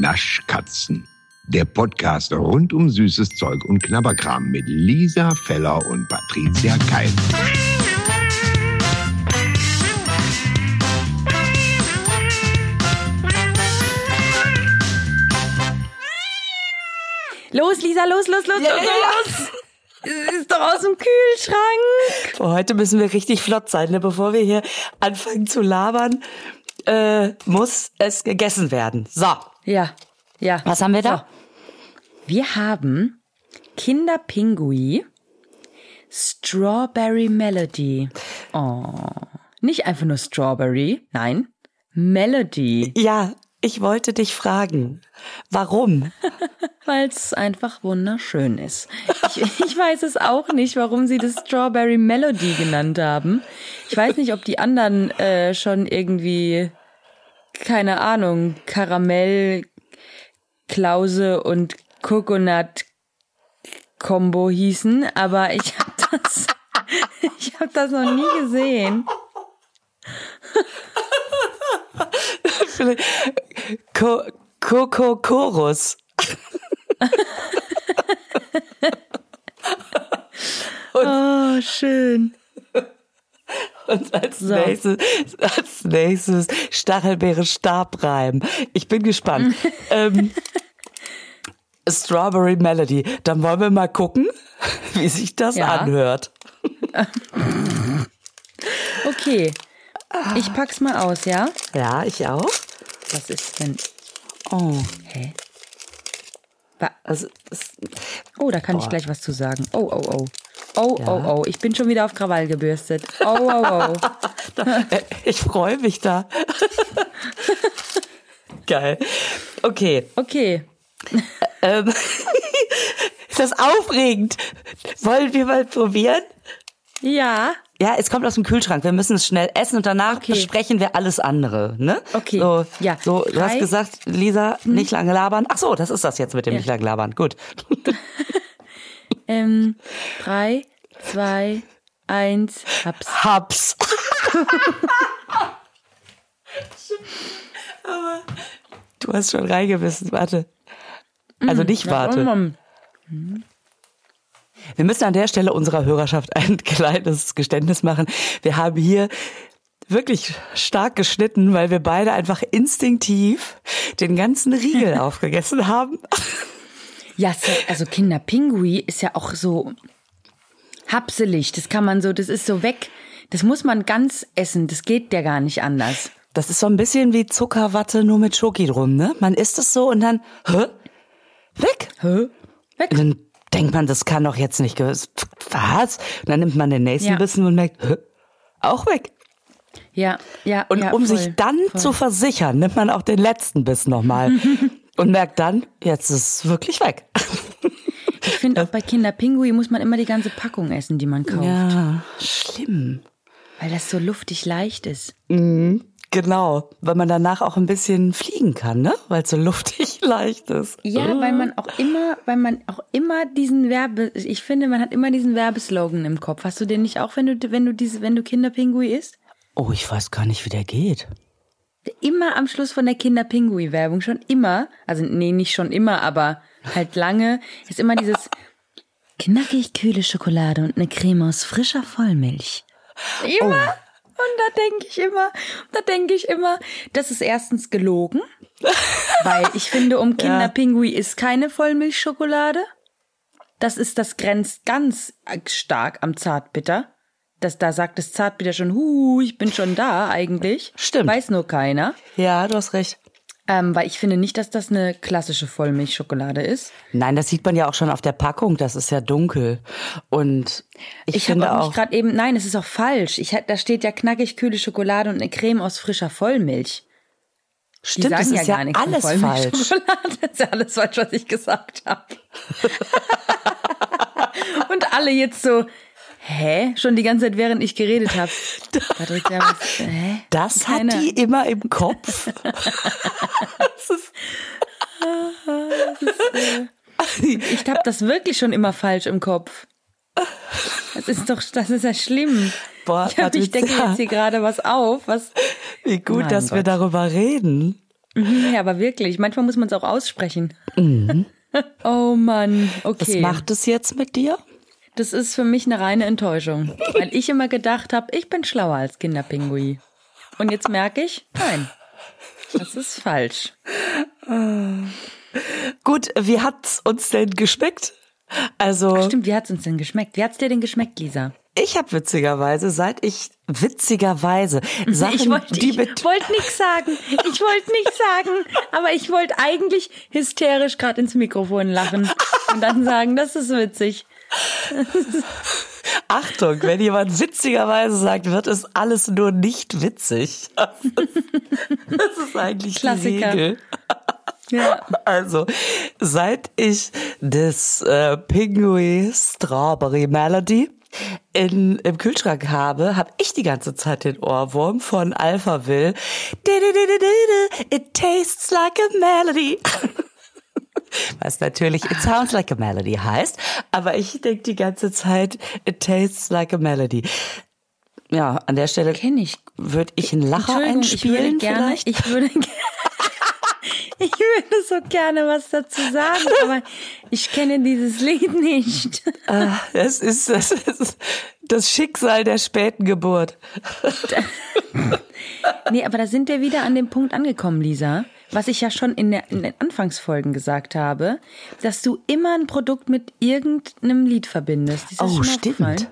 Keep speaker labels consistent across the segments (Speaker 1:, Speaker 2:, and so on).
Speaker 1: Naschkatzen. Der Podcast rund um süßes Zeug und Knabberkram mit Lisa Feller und Patricia Keil.
Speaker 2: Los, Lisa, los, los, los, los, los. Es ist doch aus dem Kühlschrank.
Speaker 3: Boah, heute müssen wir richtig flott sein, ne? bevor wir hier anfangen zu labern. Äh, muss es gegessen werden. So,
Speaker 2: Ja, ja.
Speaker 3: was haben wir da?
Speaker 2: Wir haben Kinderpingui Strawberry Melody. Oh. Nicht einfach nur Strawberry, nein. Melody.
Speaker 3: Ja, ich wollte dich fragen, warum?
Speaker 2: Weil es einfach wunderschön ist. Ich, ich weiß es auch nicht, warum sie das Strawberry Melody genannt haben. Ich weiß nicht, ob die anderen äh, schon irgendwie, keine Ahnung, Karamell, Klause und Coconut Combo hießen, aber ich habe das, ich habe das noch nie gesehen.
Speaker 3: Ko Koko Chorus.
Speaker 2: Oh, schön.
Speaker 3: Und als, nächstes, als nächstes Stachelbeere Stabreim. Ich bin gespannt. ähm, Strawberry Melody. Dann wollen wir mal gucken, wie sich das
Speaker 2: Ja.
Speaker 3: anhört.
Speaker 2: Okay. Ich pack's mal aus, ja?
Speaker 3: Ja, ich auch.
Speaker 2: Was ist denn?
Speaker 3: Oh,
Speaker 2: Hä?
Speaker 3: Also,
Speaker 2: Oh, da kann ich
Speaker 3: Boah.
Speaker 2: gleich was zu sagen. Oh, oh, oh. Oh,
Speaker 3: Ja.
Speaker 2: oh, oh. Ich bin schon wieder auf Krawall gebürstet. Oh, oh, oh.
Speaker 3: äh, ich freue mich da. Geil. Okay.
Speaker 2: Okay.
Speaker 3: Ähm, ist das aufregend? Wollen wir mal probieren?
Speaker 2: Ja.
Speaker 3: Ja, es kommt aus dem Kühlschrank. Wir müssen es schnell essen und danach
Speaker 2: Okay.
Speaker 3: besprechen wir alles andere, ne?
Speaker 2: Okay.
Speaker 3: So,
Speaker 2: Ja.
Speaker 3: So, du hast gesagt, Lisa, nicht lange labern. Ach so, das ist das jetzt mit dem
Speaker 2: Ja.
Speaker 3: nicht lange labern. Gut.
Speaker 2: Ähm, drei, zwei, eins, hab's.
Speaker 3: Hab's. du hast schon reingebissen. Warte. Also nicht warte. Wir müssen an der Stelle unserer Hörerschaft ein kleines Geständnis machen. Wir haben hier wirklich stark geschnitten, weil wir beide einfach instinktiv den ganzen Riegel aufgegessen haben.
Speaker 2: Ja, so- also Kinderpingui ist ja auch so hapselig. Das kann man so, das ist so weg. Das muss man ganz essen. Das geht ja gar nicht anders.
Speaker 3: Das ist so ein bisschen wie Zuckerwatte nur mit Schoki drum, ne? Man isst es so und dann, hä? Weg.
Speaker 2: Hä? Weg.
Speaker 3: Und dann denkt man, das kann doch jetzt nicht, was? Und dann nimmt man den nächsten
Speaker 2: Ja.
Speaker 3: Bissen und merkt, hä? Auch weg.
Speaker 2: Ja, ja.
Speaker 3: Und
Speaker 2: ja,
Speaker 3: um
Speaker 2: voll,
Speaker 3: sich dann
Speaker 2: voll.
Speaker 3: zu versichern, nimmt man auch den letzten Biss nochmal und merkt dann, jetzt ist es wirklich weg.
Speaker 2: Ich finde auch bei Kinderpingui muss man immer die ganze Packung essen, die man kauft.
Speaker 3: Ja, schlimm.
Speaker 2: Weil das so luftig leicht ist.
Speaker 3: Genau, weil man danach auch ein bisschen fliegen kann, ne? Weil es so luftig leicht ist.
Speaker 2: Ja, weil man auch immer, weil man auch immer diesen Werbe, ich finde, man hat immer diesen Werbeslogan im Kopf. Hast du den nicht auch, wenn du, wenn du diese, wenn du Kinderpingui isst?
Speaker 3: Oh, ich weiß gar nicht, wie der geht.
Speaker 2: Immer am Schluss von der Kinderpingui-Werbung, schon immer, also nee, nicht schon immer, aber halt lange, ist immer dieses knackig kühle Schokolade und eine Creme aus frischer Vollmilch. Immer. Und da denke ich immer, da denke ich immer, das ist erstens gelogen, weil ich finde, um Kinderpingui ist keine Vollmilchschokolade. Das ist, das grenzt ganz stark am Zartbitter. Das, da sagt das Zartbitter schon, hu, ich bin schon da eigentlich.
Speaker 3: Stimmt.
Speaker 2: Weiß nur keiner.
Speaker 3: Ja, du hast recht.
Speaker 2: Ähm, weil ich finde nicht, dass das eine klassische Vollmilchschokolade ist.
Speaker 3: Nein, das sieht man ja auch schon auf der Packung, das ist ja dunkel. Und ich,
Speaker 2: Ich,
Speaker 3: finde
Speaker 2: habe auch
Speaker 3: auch,
Speaker 2: mich gerade eben, nein, es ist auch falsch. Ich, da steht ja knackig kühle Schokolade und eine Creme aus frischer Vollmilch.
Speaker 3: Stimmt, das
Speaker 2: ja
Speaker 3: ist
Speaker 2: gar
Speaker 3: ja alles falsch.
Speaker 2: Das ist ja alles falsch, was ich gesagt habe. und alle jetzt so, hä? Schon die ganze Zeit, während ich geredet habe. Patricia, was, hä?
Speaker 3: Das
Speaker 2: Keiner.
Speaker 3: hat die immer im Kopf.
Speaker 2: Ich habe das wirklich schon immer falsch im Kopf. Das ist doch, das ist ja schlimm.
Speaker 3: Boah,
Speaker 2: ich, hab, ich decke jetzt hier gerade was auf, was
Speaker 3: Wie gut,
Speaker 2: Mein
Speaker 3: dass wir
Speaker 2: Gott.
Speaker 3: darüber reden.
Speaker 2: Mhm, Ja, aber wirklich. Manchmal muss man es auch aussprechen. oh Mann,
Speaker 3: Was
Speaker 2: okay.
Speaker 3: macht es jetzt mit dir?
Speaker 2: Das ist für mich eine reine Enttäuschung, weil ich immer gedacht habe, ich bin schlauer als Kinderpingui. Und jetzt merke ich, nein, das ist falsch.
Speaker 3: Gut, wie hat's uns denn geschmeckt? Also,
Speaker 2: Stimmt, wie hat's uns denn geschmeckt? Wie hat's dir denn geschmeckt, Lisa?
Speaker 3: ich habe witzigerweise, seit ich witzigerweise Sachen,
Speaker 2: Ich wollte
Speaker 3: die
Speaker 2: ich wollte nichts sagen. Ich wollte nichts sagen. Aber ich wollte eigentlich hysterisch gerade ins Mikrofon lachen und dann sagen, das ist witzig.
Speaker 3: Achtung, wenn jemand witzigerweise sagt, wird es alles nur nicht witzig. Das ist, eigentlich
Speaker 2: Klassiker.
Speaker 3: die Regel.
Speaker 2: Ja.
Speaker 3: Also, seit ich das äh, Pinguin Strawberry Melody in, im Kühlschrank habe, habe ich die ganze Zeit den Ohrwurm von Alphaville. It tastes like a melody. Was natürlich It sounds like a melody heißt, aber ich denke die ganze Zeit It tastes like a melody. Ja, an der Stelle
Speaker 2: Kenn ich.
Speaker 3: würde ich einen Lacher
Speaker 2: Entschuldigung, ich würde
Speaker 3: einspielen
Speaker 2: gerne,
Speaker 3: vielleicht.
Speaker 2: ich würde, ge- ich würde so gerne was dazu sagen, aber ich kenne dieses Lied nicht.
Speaker 3: Ah, Das ist, das ist das Schicksal der späten Geburt.
Speaker 2: Nee, aber da sind wir wieder an dem Punkt angekommen, Lisa, was ich ja schon in, der, in den Anfangsfolgen gesagt habe, dass du immer ein Produkt mit irgendeinem Lied verbindest. Ist das
Speaker 3: Oh, stimmt.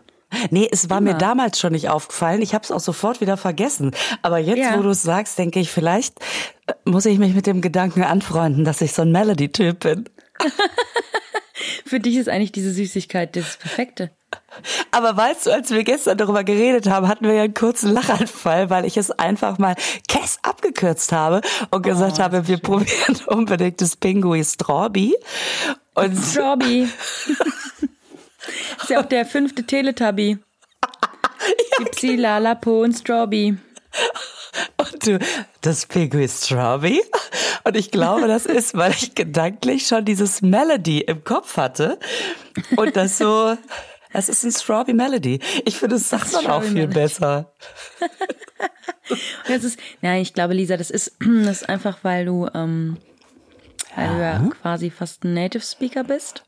Speaker 3: Nee, es war mir
Speaker 2: Immer.
Speaker 3: damals schon nicht aufgefallen. Ich habe es auch sofort wieder vergessen. Aber jetzt,
Speaker 2: Ja.
Speaker 3: wo du es sagst, denke ich, vielleicht äh, muss ich mich mit dem Gedanken anfreunden, dass ich so ein Melody-Typ bin.
Speaker 2: Für dich ist eigentlich diese Süßigkeit das Perfekte.
Speaker 3: Aber weißt du, als wir gestern darüber geredet haben, hatten wir ja einen kurzen Lachanfall, weil ich es einfach mal Kess abgekürzt habe und gesagt habe, wir probieren unbedingt das Pinguin Strawby. Und
Speaker 2: Strawby. ist ja auch der fünfte Teletubby. Gypsy, Lala, Po und Strawby.
Speaker 3: Und du, das Pinguin Strawberry? Und ich glaube, das ist, weil ich gedanklich schon dieses Melody im Kopf hatte. Und das so, das ist ein Strawberry Melody. Ich finde, es sagt man auch viel
Speaker 2: Melody.
Speaker 3: besser.
Speaker 2: Das ist, nein, ich glaube, Lisa, das ist, das ist einfach, weil du, ähm, weil du ja quasi fast ein Native Speaker bist.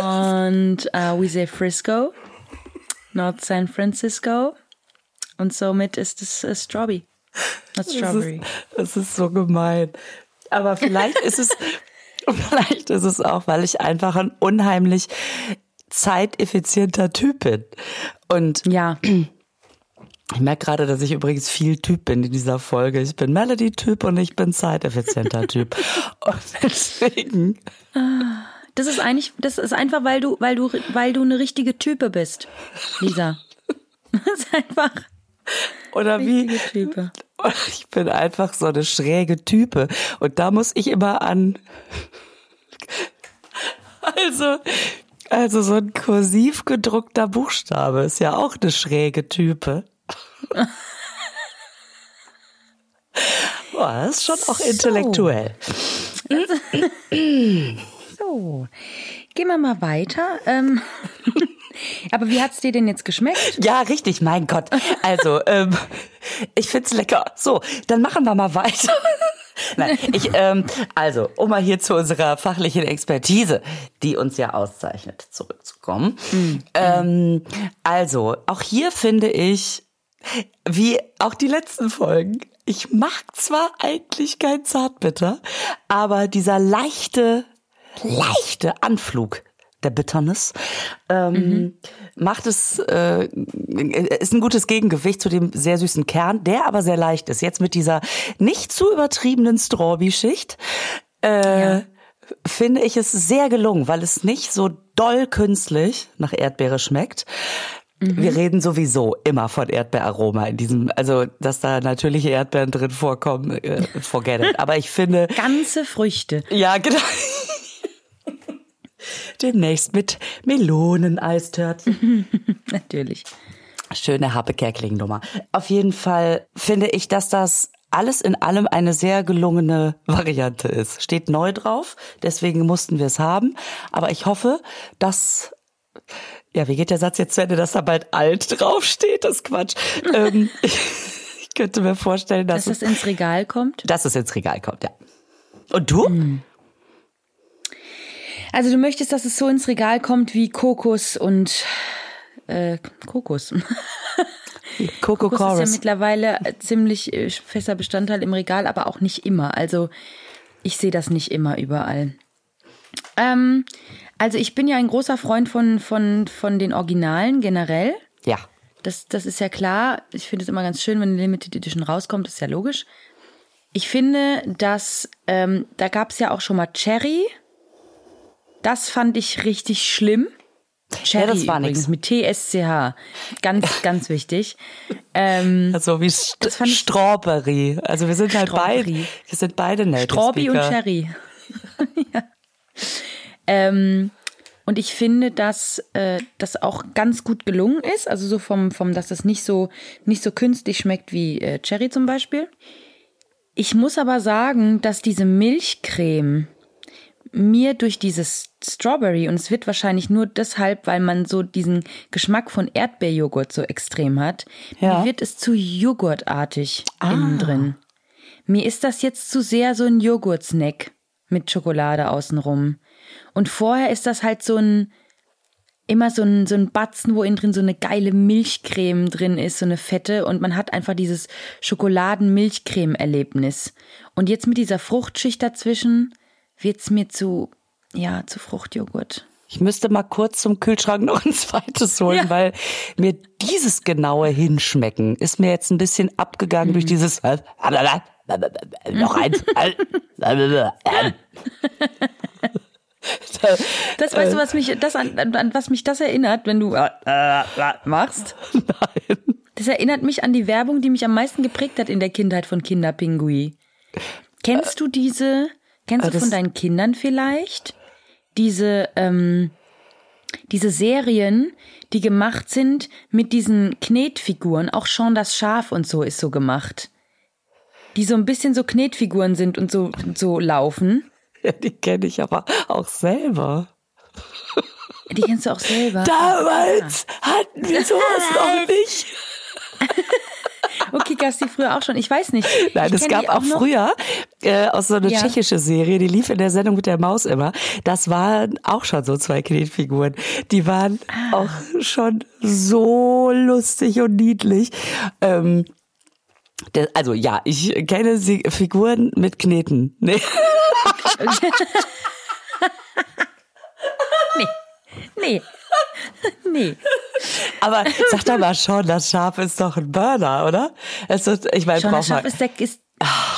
Speaker 2: Und uh, we say Frisco, not San Francisco. Und somit ist es äh, Strawberry.
Speaker 3: Das
Speaker 2: Strawberry.
Speaker 3: ist, das ist so gemein. Aber vielleicht ist es, vielleicht ist es auch, weil ich einfach ein unheimlich zeiteffizienter Typ bin. Und
Speaker 2: Ja,
Speaker 3: Ich merke gerade, dass ich übrigens viel Typ bin in dieser Folge. Ich bin Melody-Typ und ich bin zeiteffizienter Typ. Und deswegen,
Speaker 2: das ist eigentlich, das ist einfach, weil du, weil du, weil du eine richtige Type bist, Lisa. Das ist einfach
Speaker 3: oder wie,
Speaker 2: Type.
Speaker 3: ich bin einfach so eine schräge Type. Und da muss ich immer an, also, also so ein kursiv gedruckter Buchstabe ist ja auch eine schräge Type. Boah, das ist schon auch
Speaker 2: So.
Speaker 3: intellektuell.
Speaker 2: So, gehen wir mal weiter. Ähm, aber wie hat's dir denn jetzt geschmeckt?
Speaker 3: Ja, richtig, mein Gott. Also, ähm, ich find's lecker. So, dann machen wir mal weiter. Nein, ich, ähm, also, um mal hier zu unserer fachlichen Expertise, die uns ja auszeichnet, zurückzukommen. Ähm, also, auch hier finde ich, wie auch die letzten Folgen, ich mag zwar eigentlich kein Zartbitter, aber dieser leichte, leichte Anflug der Bitterness ähm, macht es äh, ist ein gutes Gegengewicht zu dem sehr süßen Kern, der aber sehr leicht ist. Jetzt mit dieser nicht zu übertriebenen Strawberry-Schicht äh, finde ich es sehr gelungen, weil es nicht so doll künstlich nach Erdbeere schmeckt. Wir reden sowieso immer von Erdbeeraroma in diesem, also dass da natürliche Erdbeeren drin vorkommen, äh, forget it. Aber ich finde,
Speaker 2: Ganze Früchte.
Speaker 3: ja, genau. Demnächst mit Meloneneistörtchen.
Speaker 2: Natürlich.
Speaker 3: Schöne Happe-Kerkeling-Nummer. Auf jeden Fall finde ich, dass das alles in allem eine sehr gelungene Variante ist. Steht neu drauf, deswegen mussten wir es haben. Aber ich hoffe, dass ja, wie geht der Satz jetzt zu Ende, dass da bald alt draufsteht? Das ist Quatsch. ähm, ich Ich könnte mir vorstellen, dass,
Speaker 2: dass das ins Regal kommt.
Speaker 3: Dass es ins Regal kommt, ja. Und du? Hm.
Speaker 2: Also du möchtest, dass es so ins Regal kommt wie Kokos und äh, Kokos.
Speaker 3: Coco
Speaker 2: Kokos ist ja mittlerweile ziemlich äh, fester Bestandteil im Regal, aber auch nicht immer. Also ich sehe das nicht immer überall. Ähm, also ich bin ja ein großer Freund von, von, von den Originalen generell.
Speaker 3: Ja.
Speaker 2: Das, das ist ja klar. Ich finde es immer ganz schön, wenn eine Limited Edition rauskommt, das ist ja logisch. Ich finde, dass ähm, da gab es ja auch schon mal Cherry. Das fand ich richtig schlimm. Cherry ja, das war übrigens nix. mit TSCH. Ganz, ganz wichtig.
Speaker 3: Ähm, also wie St Strawberry. Also wir sind halt beide, wir sind beide nett.
Speaker 2: Strawberry und Cherry. ja. ähm, und ich finde, dass äh, das auch ganz gut gelungen ist. Also so vom, vom, dass das nicht so, nicht so künstlich schmeckt wie äh, Cherry zum Beispiel. Ich muss aber sagen, dass diese Milchcreme mir durch dieses Strawberry, und es wird wahrscheinlich nur deshalb, weil man so diesen Geschmack von Erdbeerjoghurt so extrem hat, ja. mir wird es zu joghurtartig ah. innen drin. Mir ist das jetzt zu sehr so ein Joghurtsnack mit Schokolade außenrum. Und vorher ist das halt so ein, immer so ein, so ein Batzen, wo innen drin so eine geile Milchcreme drin ist, so eine fette, und man hat einfach dieses Schokoladen-Milchcreme-Erlebnis. Und jetzt mit dieser Fruchtschicht dazwischen wird's mir zu, ja, zu Fruchtjoghurt.
Speaker 3: Ich müsste mal kurz zum Kühlschrank noch ein zweites holen, ja. weil mir dieses genaue Hinschmecken ist mir jetzt ein bisschen abgegangen mhm. durch dieses noch eins.
Speaker 2: Das weißt du, was mich das an, an was mich das erinnert, wenn du äh, äh, machst? Nein. Das erinnert mich an die Werbung, die mich am meisten geprägt hat in der Kindheit von Kinderpingui. Kennst du diese? Kennst du von deinen Kindern vielleicht diese ähm, diese Serien, die gemacht sind mit diesen Knetfiguren? Auch Sean das Schaf und so ist so gemacht die so ein bisschen so Knetfiguren sind und so, so laufen.
Speaker 3: Ja, die kenne ich aber auch selber.
Speaker 2: Die kennst du auch selber.
Speaker 3: Damals ah. hatten wir sowas noch nicht.
Speaker 2: Okay, gab's die früher auch schon? Ich weiß nicht.
Speaker 3: Nein, es gab auch, auch früher äh, aus so einer ja. tschechische Serie, die lief in der Sendung mit der Maus immer. Das waren auch schon so zwei Knetfiguren. Die waren ah. auch schon so lustig und niedlich. Ähm, also ja, ich kenne sie Figuren mit Kneten. Nee.
Speaker 2: nee. Nee. Nee.
Speaker 3: Aber sag doch mal schon, das Schaf ist doch ein Burner, oder? Es ist, ich meine,
Speaker 2: schon das Schaf ist der, ist,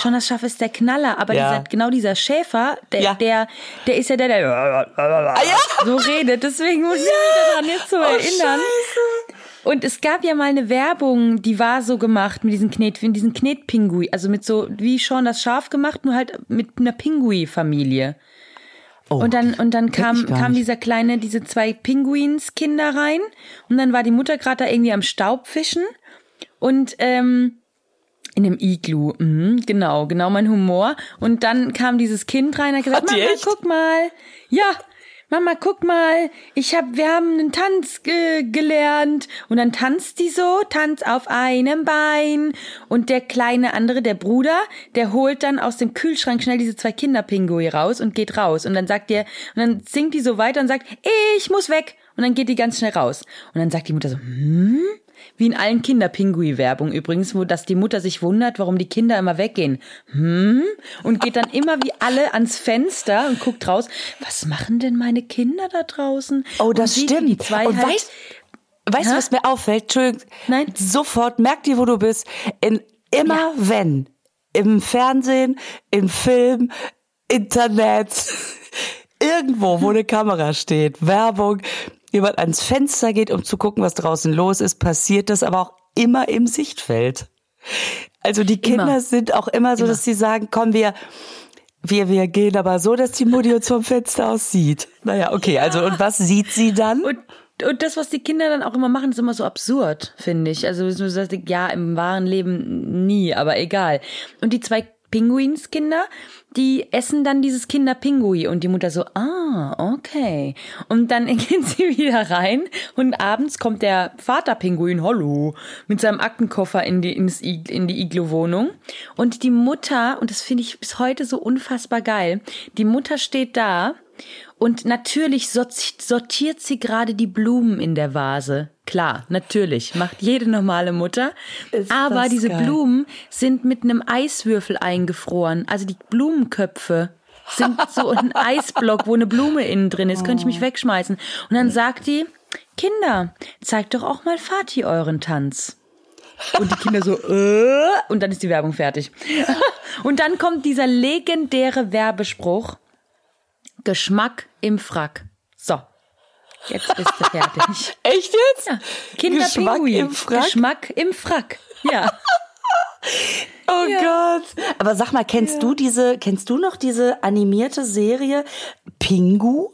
Speaker 2: schon das Schaf ist der Knaller, aber ja. dieser, genau dieser Schäfer, der, ja. der, der ist ja der, der ah, ja. so redet. Deswegen muss ich mich daran jetzt so oh, erinnern. Scheiße. Und es gab ja mal eine Werbung, die war so gemacht mit diesen Knet, mit diesen Knetpingui, also mit so wie schon das Schaf gemacht, nur halt mit einer Pingui-Familie. Oh, und dann und dann kam kam dieser kleine diese zwei Pinguinskinder rein und dann war die Mutter gerade da irgendwie am Staubfischen und ähm, in einem Iglu, mhm, genau, genau mein Humor. Und dann kam dieses Kind rein und hat gesagt, hat Mama, echt? guck mal, ja, Mama, guck mal, ich hab, wir haben einen Tanz ge gelernt. Und dann tanzt die so, tanzt auf einem Bein. Und der kleine andere, der Bruder, der holt dann aus dem Kühlschrank schnell diese zwei Kinderpingui raus und geht raus. Und dann sagt der, und dann singt die so weiter und sagt, ich muss weg. Und dann geht die ganz schnell raus. Und dann sagt die Mutter so, hm? Wie in allen Kinderpingui-Werbungen übrigens, wo dass die Mutter sich wundert, warum die Kinder immer weggehen. Hm? Und geht dann immer wie alle ans Fenster und guckt raus. Was machen denn meine Kinder da draußen?
Speaker 3: Oh, das stimmt. Die zwei und halt, weißt, weißt du, was mir auffällt? Entschuldigung. Nein. Sofort, merk dir, wo du bist. In, immer ja. wenn. Im Fernsehen, im Film, Internet, irgendwo, wo eine Kamera steht, Werbung, jemand ans Fenster geht, um zu gucken, was draußen los ist, passiert das aber auch immer im Sichtfeld. Also die Kinder immer. sind auch immer so, immer. dass sie sagen, komm, wir, wir, wir gehen aber so, dass die Mutti uns vom Fenster aus sieht. Naja, okay, also und was sieht sie dann?
Speaker 2: Und und das, was die Kinder dann auch immer machen, ist immer so absurd, finde ich. Also ja, im wahren Leben nie, aber egal. Und die zwei Pinguinskinder, die essen dann dieses Kinderpingui und die Mutter so, ah, okay. Und dann gehen sie wieder rein und abends kommt der Vaterpinguin, hallo, mit seinem Aktenkoffer in die, ins, in die Iglo-Wohnung. Und die Mutter, und das finde ich bis heute so unfassbar geil, die Mutter steht da und natürlich sorti- sortiert sie gerade die Blumen in der Vase. Klar, natürlich, macht jede normale Mutter.
Speaker 3: Ist
Speaker 2: Aber diese
Speaker 3: geil.
Speaker 2: Blumen sind mit einem Eiswürfel eingefroren. Also die Blumenköpfe sind so ein Eisblock, wo eine Blume innen drin ist. Könnte ich mich wegschmeißen. Und dann sagt die, Kinder, zeigt doch auch mal Vati euren Tanz. Und die Kinder so, äh, und dann ist die Werbung fertig. Und dann kommt dieser legendäre Werbespruch, Geschmack im Frack. So, jetzt bist du fertig.
Speaker 3: Echt jetzt?
Speaker 2: Ja, Kinderpinguin.
Speaker 3: Geschmack im Frack?
Speaker 2: Geschmack im Frack. Ja.
Speaker 3: Oh Gott. Aber sag mal, kennst du diese, kennst du noch diese animierte Serie Pingu?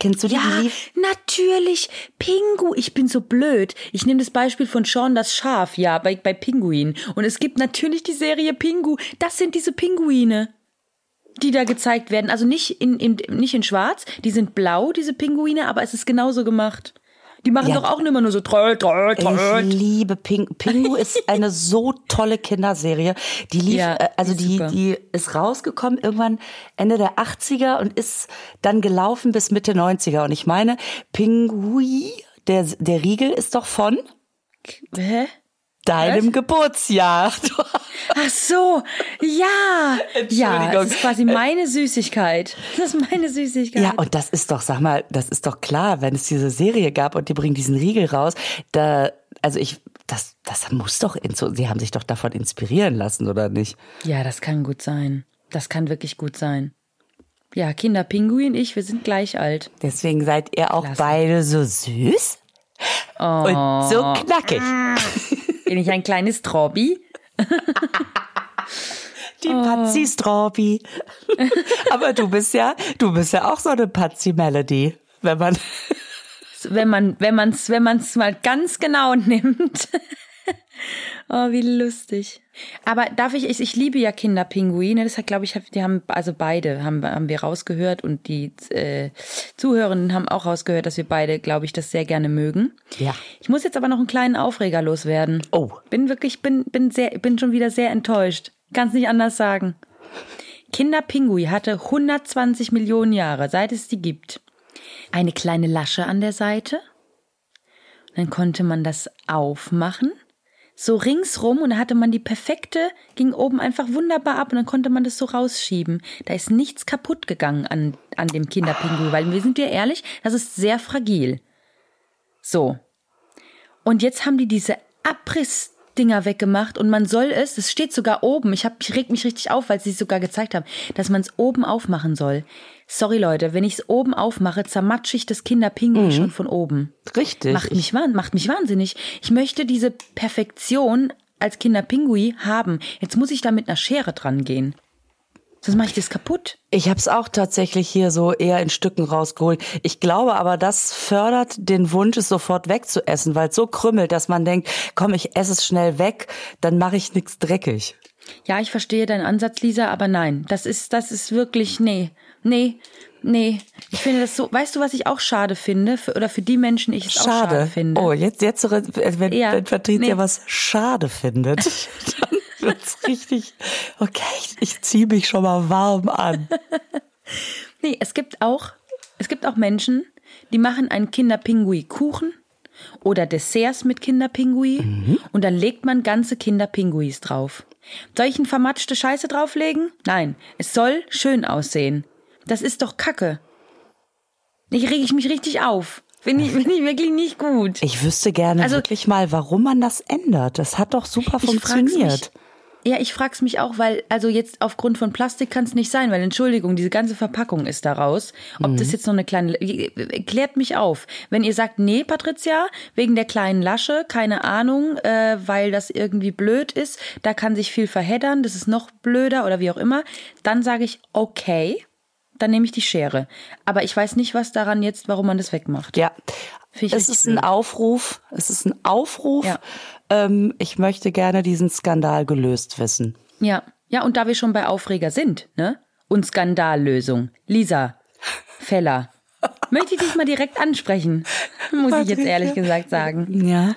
Speaker 3: Kennst du die?
Speaker 2: Ja,
Speaker 3: die lief?
Speaker 2: natürlich. Pingu. Ich bin so blöd. Ich nehme das Beispiel von Sean das Schaf, ja, bei, bei Pinguin. Und es gibt natürlich die Serie Pingu. Das sind diese Pinguine, die da gezeigt werden. Also nicht in, in, nicht in schwarz. Die sind blau, diese Pinguine, aber es ist genauso gemacht. Die machen
Speaker 3: Ja.
Speaker 2: doch auch immer nur so troll, troll,
Speaker 3: Ich
Speaker 2: troll.
Speaker 3: liebe Ping Pingu ist eine so tolle Kinderserie. Die lief,
Speaker 2: Ja,
Speaker 3: äh, also
Speaker 2: die ist
Speaker 3: die,
Speaker 2: super.
Speaker 3: die ist rausgekommen irgendwann Ende der 80er und ist dann gelaufen bis Mitte 90er. Und ich meine, Pingui, der, der Riegel ist doch von
Speaker 2: Hä?
Speaker 3: Deinem Geburtsjahr. Du-
Speaker 2: Ach so, ja. Ja, das ist quasi meine Süßigkeit. Das ist meine Süßigkeit.
Speaker 3: Ja, und das ist doch, sag mal, das ist doch klar, wenn es diese Serie gab und die bringen diesen Riegel raus, da, also ich, das, das muss doch, sie haben sich doch davon inspirieren lassen, oder nicht?
Speaker 2: Ja, das kann gut sein. Das kann wirklich gut sein. Ja, Kinder Pinguin, ich, wir sind gleich alt.
Speaker 3: Deswegen seid ihr auch
Speaker 2: Klasse.
Speaker 3: beide so süß und so knackig.
Speaker 2: Bin ich ein kleines Trobby?
Speaker 3: Die Patsy Strawby. Aber du bist ja, du bist ja auch so eine Patsy Melody, wenn man,
Speaker 2: Wenn man, wenn man's, wenn man's mal ganz genau nimmt. oh, wie lustig. Aber darf ich, ich, ich liebe ja Kinderpinguine. Das hat, glaube ich, die haben, also beide haben, haben wir rausgehört und die äh, Zuhörenden haben auch rausgehört, dass wir beide, glaube ich, das sehr gerne mögen.
Speaker 3: Ja.
Speaker 2: Ich muss jetzt aber noch einen kleinen Aufreger loswerden.
Speaker 3: Oh.
Speaker 2: Bin wirklich, bin, bin sehr, bin schon wieder sehr enttäuscht. Kann's nicht anders sagen. Kinderpingui hatte 120 Millionen Jahre, seit es die gibt. Eine kleine Lasche an der Seite. Dann konnte man das aufmachen. So ringsrum und da hatte man die perfekte, ging oben einfach wunderbar ab und dann konnte man das so rausschieben. Da ist nichts kaputt gegangen an, an dem Kinderpingui, weil wir sind ja ehrlich, das ist sehr fragil. So. Und jetzt haben die diese Abrissdinger weggemacht und man soll es, es steht sogar oben, ich, hab, ich reg mich richtig auf, weil sie es sogar gezeigt haben, dass man es oben aufmachen soll. Sorry Leute, wenn ich es oben aufmache, zermatsche ich das Kinderpinguin schon von oben.
Speaker 3: richtig.
Speaker 2: Macht mich, macht mich wahnsinnig. Ich möchte diese Perfektion als Kinderpingui haben. Jetzt muss ich da mit einer Schere dran gehen. Sonst mache ich das kaputt.
Speaker 3: Ich habe es auch tatsächlich hier so eher in Stücken rausgeholt. Ich glaube aber, das fördert den Wunsch, es sofort wegzuessen, weil es so krümmelt, dass man denkt, komm, ich esse es schnell weg, dann mache ich nichts dreckig.
Speaker 2: Ja, ich verstehe deinen Ansatz, Lisa, aber nein, das ist, das ist wirklich, nee, nee, nee. Ich finde das so, weißt du, was ich auch schade finde, für, oder für die Menschen ich es auch schade
Speaker 3: Schade.
Speaker 2: finde?
Speaker 3: Oh, jetzt, jetzt, so, wenn,
Speaker 2: Ja,
Speaker 3: wenn Patricia
Speaker 2: nee.
Speaker 3: was schade findet, dann wird's richtig, okay, ich, ziehe mich schon mal warm an.
Speaker 2: Nee, es gibt auch, es gibt auch Menschen, die machen einen Kinderpingui-Kuchen oder Desserts mit Kinderpingui und dann legt man ganze Kinderpinguis drauf. Soll ich eine vermatschte Scheiße drauflegen? Nein, es soll schön aussehen. Das ist doch Kacke. Ich reg ich mich richtig auf. Finde ich, finde ich wirklich nicht gut.
Speaker 3: Ich wüsste gerne
Speaker 2: Also-
Speaker 3: wirklich mal, warum man das ändert. Das hat doch super funktioniert.
Speaker 2: Ja, ich frag's mich auch, weil, also jetzt aufgrund von Plastik kann es nicht sein, weil Entschuldigung, diese ganze Verpackung ist daraus. Ob das jetzt noch eine kleine, klärt mich auf. Wenn ihr sagt, nee, Patricia, wegen der kleinen Lasche, keine Ahnung, äh, weil das irgendwie blöd ist, da kann sich viel verheddern, das ist noch blöder oder wie auch immer, dann sage ich, okay, dann nehme ich die Schere. Aber ich weiß nicht, was daran jetzt, warum man das wegmacht.
Speaker 3: Ja.
Speaker 2: Finde ich
Speaker 3: Es ist ein
Speaker 2: blöd.
Speaker 3: Aufruf. Es ist ein Aufruf.
Speaker 2: Ja.
Speaker 3: Ähm, ich möchte gerne diesen Skandal gelöst wissen.
Speaker 2: Ja, Ja, und da wir schon bei Aufreger sind, ne? Und Skandallösung. Lisa, Feller. Möchte ich dich mal direkt ansprechen, muss ich jetzt ehrlich gesagt sagen.
Speaker 3: Ja.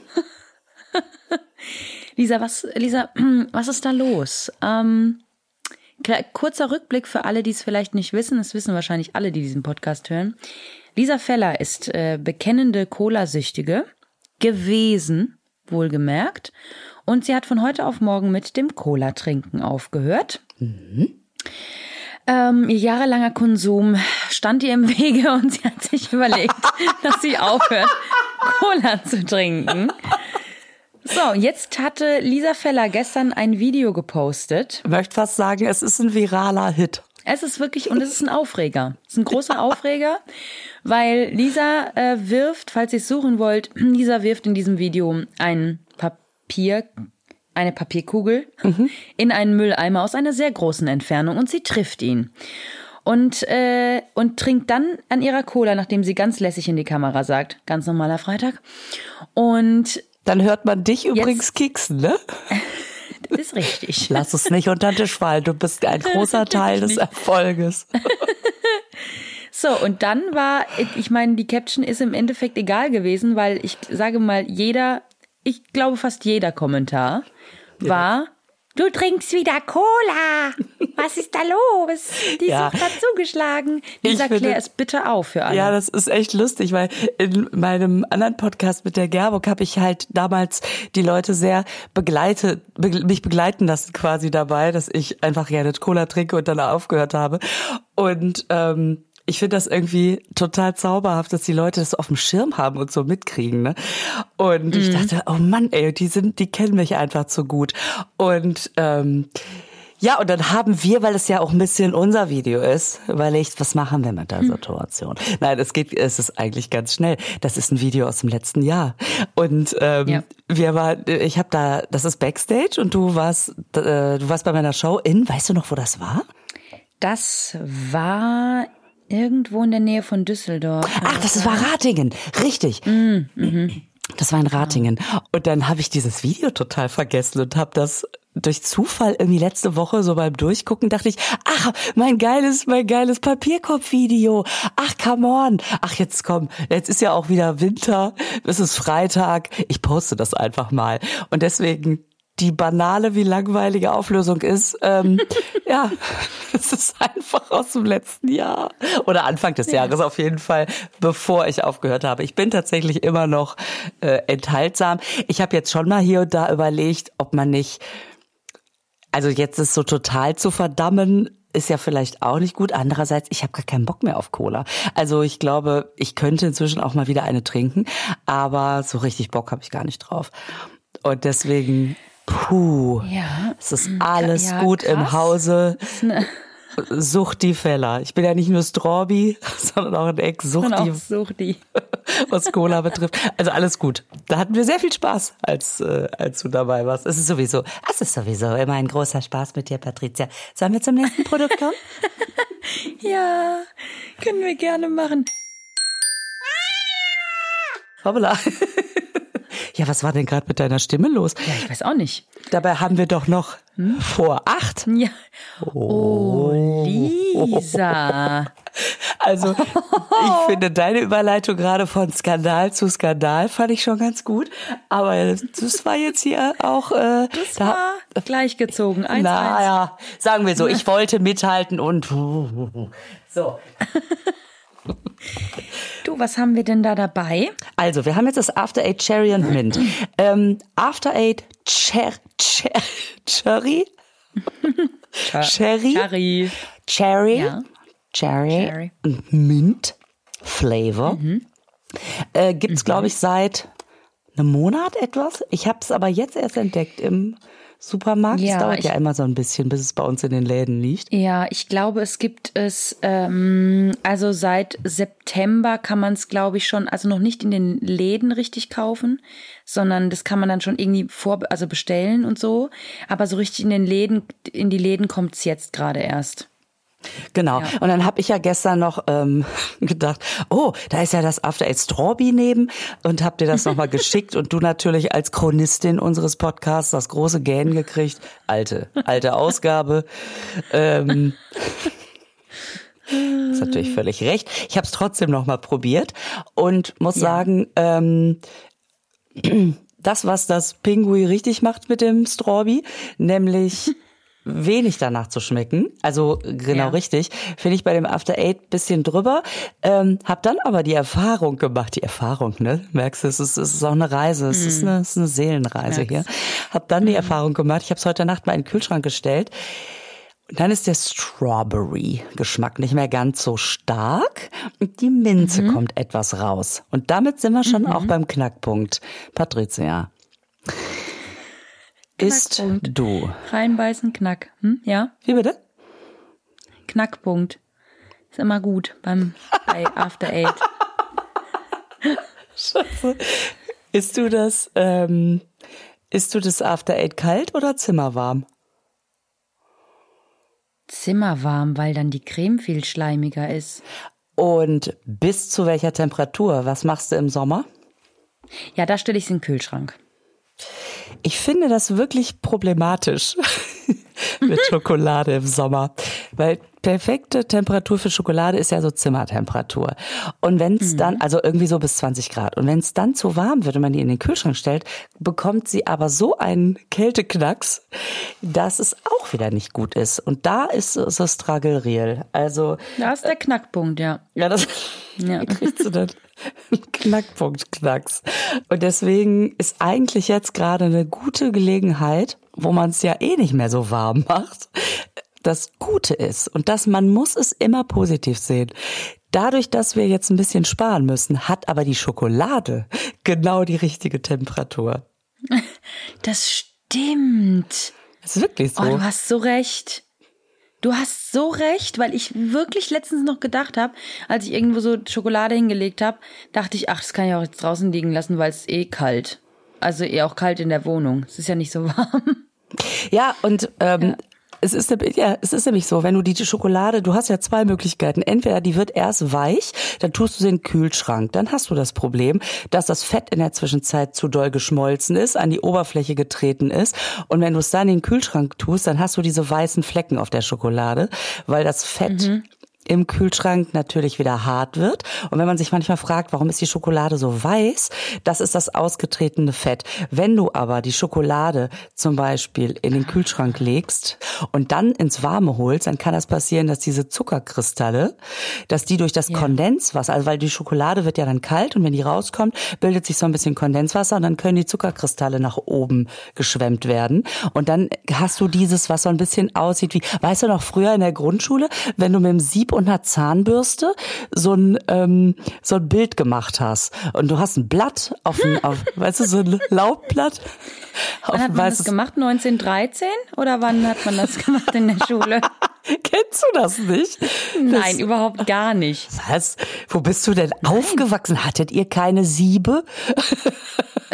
Speaker 2: Lisa, was, Lisa, was ist da los? Ähm, kurzer Rückblick für alle, die es vielleicht nicht wissen. Das wissen wahrscheinlich alle, die diesen Podcast hören. Lisa Feller ist äh, bekennende Cola-Süchtige gewesen, wohlgemerkt. Und sie hat von heute auf morgen mit dem Cola-Trinken aufgehört. Ähm, ihr jahrelanger Konsum stand ihr im Wege und sie hat sich überlegt, dass sie aufhört, Cola zu trinken. So, jetzt hatte Lisa Feller gestern ein Video gepostet.
Speaker 3: Ich möchte fast sagen, es ist ein viraler Hit.
Speaker 2: Es ist wirklich, und es ist ein Aufreger. Es ist ein großer Aufreger, weil Lisa äh, wirft, falls ihr es suchen wollt, Lisa wirft in diesem Video ein Papier, eine Papierkugel in einen Mülleimer aus einer sehr großen Entfernung und sie trifft ihn. Und, äh, und trinkt dann an ihrer Cola, nachdem sie ganz lässig in die Kamera sagt, ganz normaler Freitag. Und
Speaker 3: Dann hört man dich übrigens kicksen, ne?
Speaker 2: das ist richtig.
Speaker 3: Lass es nicht unter den Tisch fallen. Du bist ein großer Teil des Erfolges.
Speaker 2: So, und dann war, ich meine, die Caption ist im Endeffekt egal gewesen, weil ich sage mal, jeder, ich glaube fast jeder Kommentar war, du trinkst wieder Cola. Was ist da los? Die
Speaker 3: Ja.
Speaker 2: Sucht hat zugeschlagen. Lisa,
Speaker 3: finde-
Speaker 2: klär es bitte auf für alle.
Speaker 3: Ja, das ist echt lustig, weil in meinem anderen Podcast mit der Gerburg habe ich halt damals die Leute sehr begleitet, be mich begleiten lassen quasi dabei, dass ich einfach gerne Cola trinke und dann aufgehört habe. Und ähm, ich finde das irgendwie total zauberhaft, dass die Leute das auf dem Schirm haben und so mitkriegen. Ne? Und ich dachte, oh Mann, ey, die sind, die kennen mich einfach zu gut. Und ähm, ja, und dann haben wir, weil es ja auch ein bisschen unser Video ist, überlegt, was machen wir mit der Situation? Nein, es geht, es ist eigentlich ganz schnell. Das ist ein Video aus dem letzten Jahr. Und ähm,
Speaker 2: Ja.
Speaker 3: wir war, ich habe da, das ist Backstage und du warst, äh, du warst bei meiner Show in, weißt du noch, wo das war?
Speaker 2: Das war irgendwo in der Nähe von Düsseldorf.
Speaker 3: Ach, das war Ratingen, richtig. Das war in Ratingen. Und dann habe ich dieses Video total vergessen und habe das durch Zufall irgendwie letzte Woche so beim Durchgucken dachte ich, ach, mein geiles, mein geiles Papierkorb-Video. Ach, come on. Ach, jetzt komm, jetzt ist ja auch wieder Winter, es ist Freitag. Ich poste das einfach mal. Und deswegen die banale, wie langweilige Auflösung ist, ähm, ja, es ist einfach aus dem letzten Jahr oder Anfang des Jahres auf jeden Fall, bevor ich aufgehört habe. Ich bin tatsächlich immer noch äh, enthaltsam. Ich habe jetzt schon mal hier und da überlegt, ob man nicht, also jetzt ist so total zu verdammen, ist ja vielleicht auch nicht gut. Andererseits, ich habe gar keinen Bock mehr auf Cola. Also ich glaube, ich könnte inzwischen auch mal wieder eine trinken, aber so richtig Bock habe ich gar nicht drauf. Und deswegen, puh,
Speaker 2: Ja.
Speaker 3: es ist alles
Speaker 2: Ja,
Speaker 3: gut im
Speaker 2: krass.
Speaker 3: Hause.
Speaker 2: Das ist eine,
Speaker 3: Sucht die Feller. Ich bin ja nicht nur Strawby, sondern auch ein
Speaker 2: und
Speaker 3: Ex-Suchti,
Speaker 2: auch such die.
Speaker 3: was Cola betrifft. Also alles gut. Da hatten wir sehr viel Spaß, als, äh, als du dabei warst. Es ist sowieso, es ist sowieso immer ein großer Spaß mit dir, Patricia. Sollen wir zum nächsten Produkt kommen?
Speaker 2: Ja, können wir gerne machen.
Speaker 3: Hoppala. Ja, was war denn gerade mit deiner Stimme los?
Speaker 2: Ja, ich weiß auch nicht.
Speaker 3: Dabei haben wir doch noch vor acht.
Speaker 2: Ja. Oh, Lisa.
Speaker 3: Also ich finde deine Überleitung gerade von Skandal zu Skandal fand ich schon ganz gut. Aber das war jetzt hier auch äh,
Speaker 2: Das
Speaker 3: da,
Speaker 2: war gleichgezogen. Eins.
Speaker 3: naja, sagen wir so, ich wollte mithalten und so.
Speaker 2: Du, was haben wir denn da dabei?
Speaker 3: Also, wir haben jetzt das After Eight Cherry und Mint. Ähm, After Eight Cher Cher Cherry? Cherry?
Speaker 2: Cherry.
Speaker 3: Cherry,
Speaker 2: Ja.
Speaker 3: Cherry,
Speaker 2: Cherry.
Speaker 3: und Mint Flavor. Äh, gibt's glaube ich, seit einem Monat etwas. Ich habe es aber jetzt erst entdeckt im Supermarkt. Es
Speaker 2: Ja,
Speaker 3: dauert
Speaker 2: ich-
Speaker 3: ja immer so ein bisschen, bis es bei uns in den Läden liegt.
Speaker 2: Ja, ich glaube, es gibt es, ähm, also seit September kann man es, glaube ich, schon, also noch nicht in den Läden richtig kaufen, sondern das kann man dann schon irgendwie vor, also bestellen und so. Aber so richtig in den Läden, in die Läden kommt es jetzt gerade erst.
Speaker 3: Genau.
Speaker 2: Ja.
Speaker 3: Und dann habe ich ja gestern noch ähm, gedacht, oh, da ist ja das After Eight Strawberry neben und hab dir das nochmal geschickt und du natürlich als Chronistin unseres Podcasts das große Gähnen gekriegt. Alte, alte Ausgabe. Ähm, ist natürlich völlig recht. Ich habe es trotzdem nochmal probiert und muss sagen, ähm, das, was das Pinguin richtig macht mit dem Strawberry, nämlich wenig danach zu schmecken, also genau
Speaker 2: Ja.
Speaker 3: richtig, finde ich bei dem After Eight bisschen drüber. Ähm, hab dann aber die Erfahrung gemacht, die Erfahrung, ne? Merkst du, es ist, es ist auch eine Reise, es ist, eine, es ist eine Seelenreise
Speaker 2: Mhm.
Speaker 3: Hier. Hab dann die Erfahrung gemacht, ich habe es heute Nacht mal in den Kühlschrank gestellt. Und dann ist der Strawberry-Geschmack nicht mehr ganz so stark und die Minze
Speaker 2: Mhm.
Speaker 3: kommt etwas raus. Und damit sind wir schon auch beim Knackpunkt. Patricia. Ist du.
Speaker 2: Reinbeißen, Knack. Hm? Ja?
Speaker 3: Wie bitte?
Speaker 2: Knackpunkt. Ist immer gut beim bei After Eight.
Speaker 3: Scheiße. Isst du das, ähm, isst du das After Eight kalt oder zimmerwarm?
Speaker 2: Zimmerwarm, weil dann die Creme viel schleimiger ist.
Speaker 3: Und bis zu welcher Temperatur? Was machst du im Sommer?
Speaker 2: Ja, da stelle ich in den Kühlschrank.
Speaker 3: Ich finde das wirklich problematisch mit Schokolade im Sommer, weil perfekte Temperatur für Schokolade ist ja so Zimmertemperatur. Und wenn es dann, also irgendwie so bis 20 Grad, und wenn es dann zu warm wird und man die in den Kühlschrank stellt, bekommt sie aber so einen Kälteknacks, dass es auch wieder nicht gut ist. Und da ist so so Struggle real. Also
Speaker 2: Da ist der Knackpunkt, ja.
Speaker 3: ja, das
Speaker 2: Ja.
Speaker 3: kriegst du dann Knackpunkt Knacks. Und deswegen ist eigentlich jetzt gerade eine gute Gelegenheit, wo man es ja eh nicht mehr so warm macht, das Gute ist und dass man muss es immer positiv sehen. Dadurch, dass wir jetzt ein bisschen sparen müssen, hat aber die Schokolade genau die richtige Temperatur.
Speaker 2: Das stimmt.
Speaker 3: Das ist wirklich so.
Speaker 2: Oh, du hast so recht. Du hast so recht, weil ich wirklich letztens noch gedacht habe, als ich irgendwo so Schokolade hingelegt habe, dachte ich, ach, das kann ich auch jetzt draußen liegen lassen, weil es eh kalt. Also eh auch kalt in der Wohnung. Es ist ja nicht so warm.
Speaker 3: Ja, und ähm, es ist ja, es ist nämlich so, wenn du die Schokolade, du hast ja zwei Möglichkeiten. Entweder die wird erst weich, dann tust du sie in den Kühlschrank. Dann hast du das Problem, dass das Fett in der Zwischenzeit zu doll geschmolzen ist, an die Oberfläche getreten ist. Und wenn du es dann in den Kühlschrank tust, dann hast du diese weißen Flecken auf der Schokolade, weil das Fett im Kühlschrank natürlich wieder hart wird. Und wenn man sich manchmal fragt, warum ist die Schokolade so weiß, das ist das ausgetretene Fett. Wenn du aber die Schokolade zum Beispiel in den Kühlschrank legst und dann ins Warme holst, dann kann das passieren, dass diese Zuckerkristalle, dass die durch das
Speaker 2: Ja.
Speaker 3: Kondenswasser, also weil die Schokolade wird ja dann kalt und wenn die rauskommt, bildet sich so ein bisschen Kondenswasser und dann können die Zuckerkristalle nach oben geschwemmt werden. Und dann hast du dieses, was so ein bisschen aussieht wie, weißt du noch, früher in der Grundschule, wenn du mit dem Sieb und einer Zahnbürste so ein, ähm, so ein Bild gemacht hast und du hast ein Blatt auf ein, auf, weißt du, so ein Laubblatt. Auf
Speaker 2: Wann hat man das gemacht? 1913? Oder wann hat man das gemacht in der Schule?
Speaker 3: Kennst du das nicht?
Speaker 2: Nein, überhaupt gar nicht.
Speaker 3: Was? Wo bist du denn aufgewachsen? Hattet ihr keine Siebe?